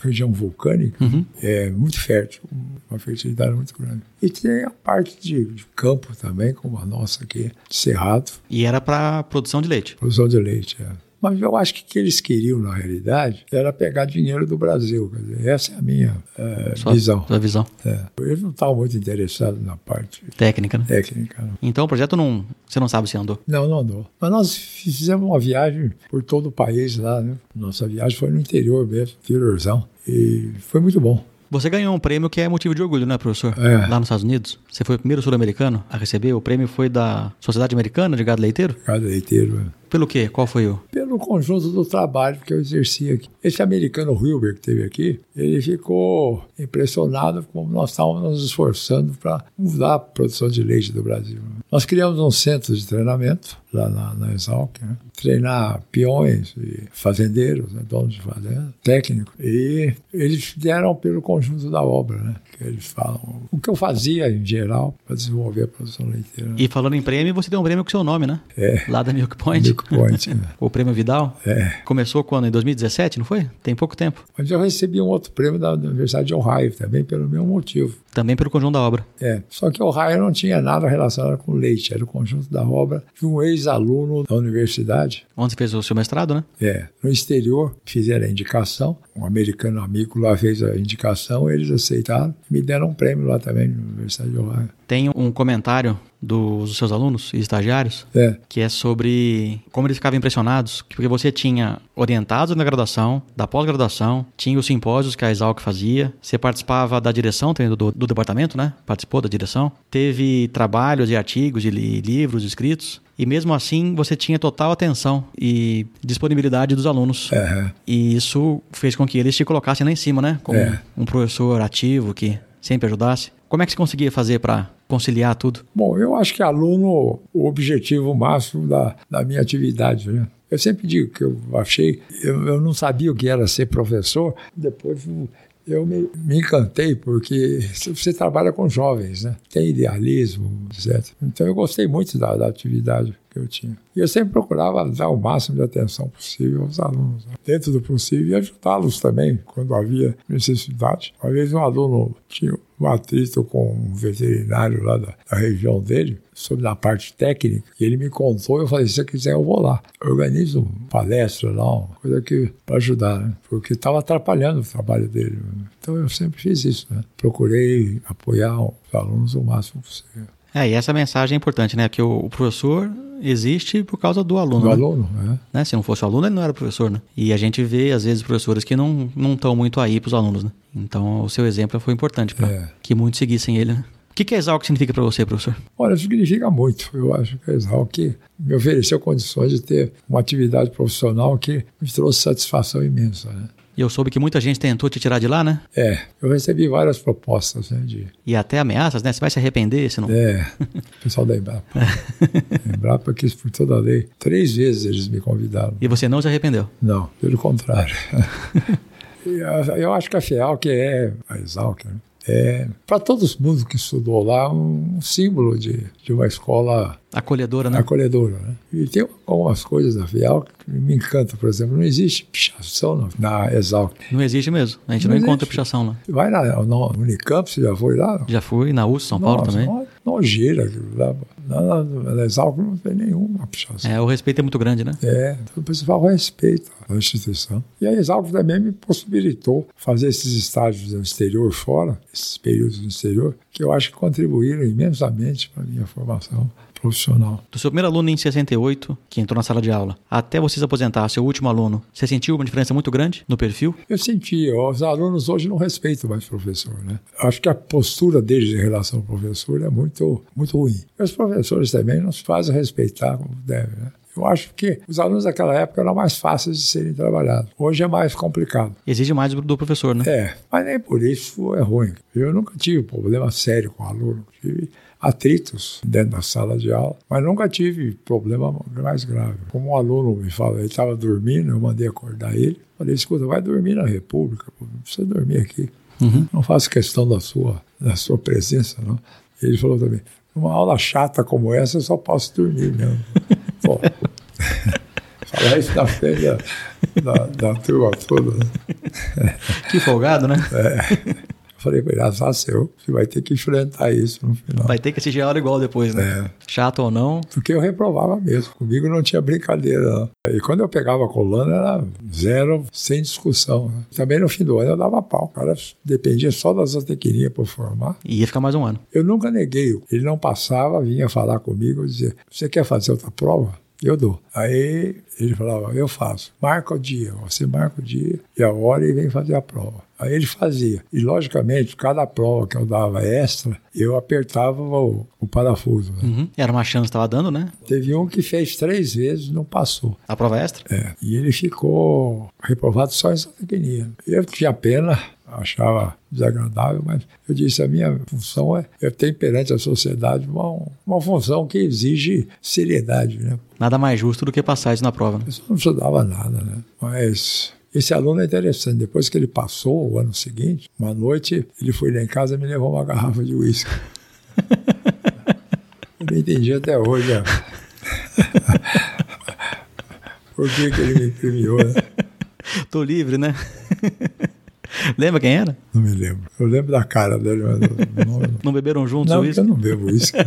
região vulcânica, Uhum. é muito fértil, uma fertilidade muito grande. E tem a parte de, de campo também, como a nossa aqui, de cerrado, E era para produção de leite. produção de leite. é. Mas eu acho que o que eles queriam, na realidade, era pegar dinheiro do Brasil. Dizer, essa é a minha é, Sua, visão. Sua visão É. Eles não estavam muito interessados na parte técnica, né? técnica. Não. Então o projeto não. Você não sabe se andou. Não, não andou. Mas nós fizemos uma viagem por todo o país lá, né? Nossa viagem foi no interior mesmo, interiorzão. E foi muito bom. Você ganhou um prêmio que é motivo de orgulho, né, professor? É. Lá nos Estados Unidos. Você foi o primeiro sul-americano a receber. O prêmio foi da Sociedade Americana de Gado Leiteiro? Cada leiteiro. é. Pelo quê? Qual foi o? Pelo conjunto do trabalho que eu exerci aqui. Esse americano Wilber que teve aqui, ele ficou impressionado como nós estávamos nos esforçando para mudar a produção de leite do Brasil. Nós criamos um centro de treinamento lá na, na Exalc, né? treinar peões e fazendeiros, né? donos de fazenda, técnicos. E eles deram pelo conjunto da obra, né? que eles falam. O que eu fazia em geral para desenvolver a produção leiteira. E falando em prêmio, você deu um prêmio com seu nome, né? É. Lá da Milk Point. Milk Point, né? o prêmio Vidal. É. Começou quando? Em 2017, não foi? Tem pouco tempo. Mas eu recebi um outro prêmio da Universidade de Ohio, também pelo mesmo motivo. Também pelo conjunto da obra. É, só que Ohio não tinha nada relacionado com leite, era o conjunto da obra de um ex-aluno da universidade. Onde você fez o seu mestrado, né? É, no exterior fizeram a indicação, um americano amigo lá fez a indicação, eles aceitaram, me deram um prêmio lá também na Universidade de Ohio. Tem um comentário dos seus alunos e estagiários É, que é sobre como eles ficavam impressionados, porque você tinha orientados na graduação, da pós-graduação, tinha os simpósios que a Exalc fazia, você participava da direção também do, do departamento, né? Participou da direção, teve trabalhos e artigos e li- livros escritos, e mesmo assim você tinha total atenção e disponibilidade dos alunos. é, E isso fez com que eles te colocassem lá em cima, né? Como É. um professor ativo que sempre ajudasse. Como é que você conseguia fazer para conciliar tudo? Bom, eu acho que aluno, o objetivo máximo da, da minha atividade, né? Eu sempre digo que eu achei, eu, eu não sabia o que era ser professor, depois eu- me, me encantei, porque você trabalha com jovens, né? Tem idealismo, etc. Então eu gostei muito da, da atividade eu tinha. E eu sempre procurava dar o máximo de atenção possível aos alunos, né? dentro do possível, e ajudá-los também, quando havia necessidade. Uma vez um aluno tinha um atrito com um veterinário lá da, da região dele, sobre a parte técnica, e ele me contou, eu falei, se você quiser eu vou lá. Organizo uma palestra lá, uma coisa que para ajudar, né? Porque estava atrapalhando o trabalho dele. né? Então eu sempre fiz isso, né? Procurei apoiar os alunos o máximo possível. É, e essa mensagem é importante, né? Que o, o professor existe por causa do aluno. Do né? aluno, né? Né? Se não fosse o aluno, ele não era professor, né? E a gente vê, às vezes, professores que não não estão muito aí para os alunos, né? Então, o seu exemplo foi importante para É. que muitos seguissem ele, né? O que, que a Exalc significa para você, professor? Olha, significa muito. Eu acho que a Exalc me ofereceu condições de ter uma atividade profissional que me trouxe satisfação imensa, né? E eu soube que muita gente tentou te tirar de lá, né? É, eu recebi várias propostas, né, de E até ameaças, né? Você vai se arrepender se não... É, o pessoal da Embrapa. A Embrapa quis por toda a lei. Três vezes eles me convidaram. E você não se arrependeu. Não, pelo contrário. Eu acho que a FEAL, que é a Exalc, né, é, para todo mundo que estudou lá, um símbolo de, de uma escola Acolhedora, né? acolhedora. Né? E tem algumas coisas da FEAL que me encantam. Por exemplo, não existe pichação na, na Exalc. Não existe mesmo. A gente não, Não encontra pichação lá. Vai na, no Unicamp, você já foi lá? Já fui na USP, São Paulo Nossa, também. uma Nojeira. aquilo lá. Na, na, na Exalc não tem nenhuma pichação. É, o respeito é muito grande, né? É, então o pessoal respeita a instituição. E a Exalc também me possibilitou fazer esses estágios no exterior fora, esses períodos no exterior, que eu acho que contribuíram imensamente para a minha formação profissional. Do seu primeiro aluno em 68, que entrou na sala de aula, até você se aposentar, seu último aluno, você sentiu uma diferença muito grande no perfil? Eu senti, os alunos hoje não respeitam mais o professor, né? Acho que a postura deles em relação ao professor é muito, muito ruim. Os professores também não se fazem respeitar como devem, né? Eu acho que os alunos daquela época eram mais fáceis de serem trabalhados. Hoje é mais complicado. Exige mais do professor, né? É, mas nem por isso é ruim. Eu nunca tive problema sério com aluno. Tive atritos dentro da sala de aula, mas nunca tive problema mais grave. Como um aluno me fala, ele estava dormindo, eu mandei acordar ele. Falei, escuta, vai dormir na República, não precisa dormir aqui. Uhum. Não faço questão da sua, da sua presença, não. Ele falou também, uma aula chata como essa, eu só posso dormir mesmo. Bom, falar isso na frente da, da, da turma toda. Que folgado, né? É. Falei para ele, azar seu, você vai ter que enfrentar isso no final. Vai ter que assistir a aula igual depois, né? É. Chato ou não. Porque eu reprovava mesmo, comigo não tinha brincadeira. Não. E quando eu pegava colando, era zero, sem discussão. Né? Também no fim do ano eu dava pau. O cara dependia só das zootecnias para formar. E ia ficar mais um ano. Eu nunca neguei. Ele não passava, vinha falar comigo dizia, você quer fazer outra prova? Eu dou. Aí ele falava, eu faço. Marca o dia. Você marca o dia e a hora e vem fazer a prova. Aí ele fazia. E, logicamente, cada prova que eu dava extra, eu apertava o, o parafuso. Né? Uhum. Era uma chance que estava dando, né? Teve um que fez três vezes e não passou. A prova extra? É. E ele ficou reprovado só em zootecnia. Eu tinha pena, achava desagradável, mas eu disse, a minha função é, eu tenho perante a sociedade uma, uma função que exige seriedade, né? Nada mais justo do que passar isso na prova. Né? Eu não estudava nada, né? Mas esse aluno é interessante. Depois que ele passou, o ano seguinte, uma noite, ele foi lá em casa e me levou uma garrafa de uísque. eu não entendi até hoje. Né? Por que, que ele me premiou, né? Tô livre, né? Lembra quem era? Não me lembro. Eu lembro da cara dele, mas não, não, beberam juntos não, isso? eu não bebo isso.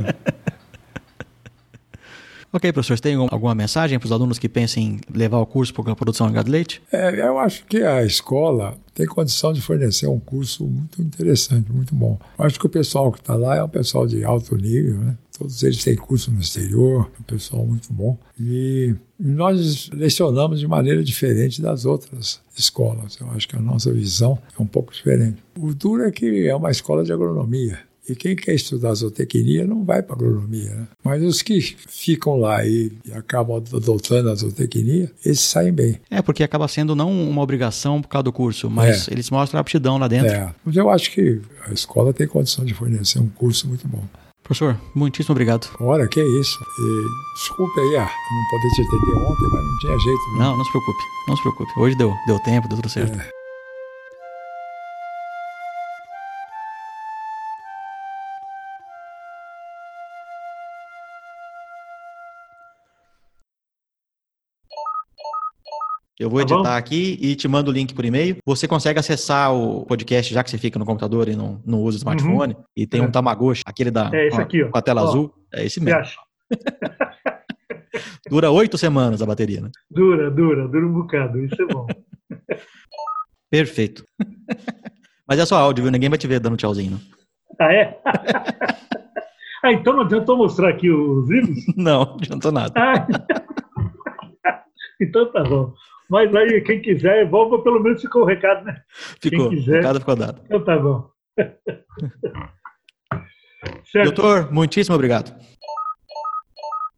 ok, professor, você tem alguma mensagem para os alunos que pensem em levar o curso para a produção de gado leite? É, eu acho que a escola tem condição de fornecer um curso muito interessante, muito bom. Acho que o pessoal que está lá é um pessoal de alto nível, né? Todos eles têm curso no exterior, um pessoal muito bom. E nós lecionamos de maneira diferente das outras escolas. Eu acho que a nossa visão é um pouco diferente. O duro é que é uma escola de agronomia. E quem quer estudar zootecnia não vai para agronomia. Né? Mas os que ficam lá e, e acabam adotando a zootecnia, esses saem bem. É, porque acaba sendo não uma obrigação por causa do curso, mas é. eles mostram a aptidão lá dentro. É, mas eu acho que a escola tem condição de fornecer um curso muito bom. Professor, muitíssimo obrigado. Ora, que isso. E, desculpe aí, ah, não poder te atender ontem, mas não tinha jeito. Né? Não, não se preocupe, não se preocupe. Hoje deu, deu tempo, deu tudo certo. É. Eu vou tá editar bom? aqui e te mando o link por e-mail. Você consegue acessar o podcast, já que você fica no computador e não, não usa o smartphone. Uhum. E tem é. um Tamagotchi, aquele da é esse ó, aqui, ó. com a tela ó, azul. É esse mesmo. dura oito semanas a bateria, né? Dura, dura, dura um bocado. Isso é bom. Perfeito. Mas é só áudio, viu? Ninguém vai te ver dando tchauzinho. Não. Ah, é? ah, então não adiantou mostrar aqui os livros? Não, não adiantou nada. Ah, então tá bom. Mas aí, quem quiser, volta, pelo menos ficou o recado, né? Ficou, quem quiser, o recado ficou dado. Então tá bom. Doutor, muitíssimo obrigado.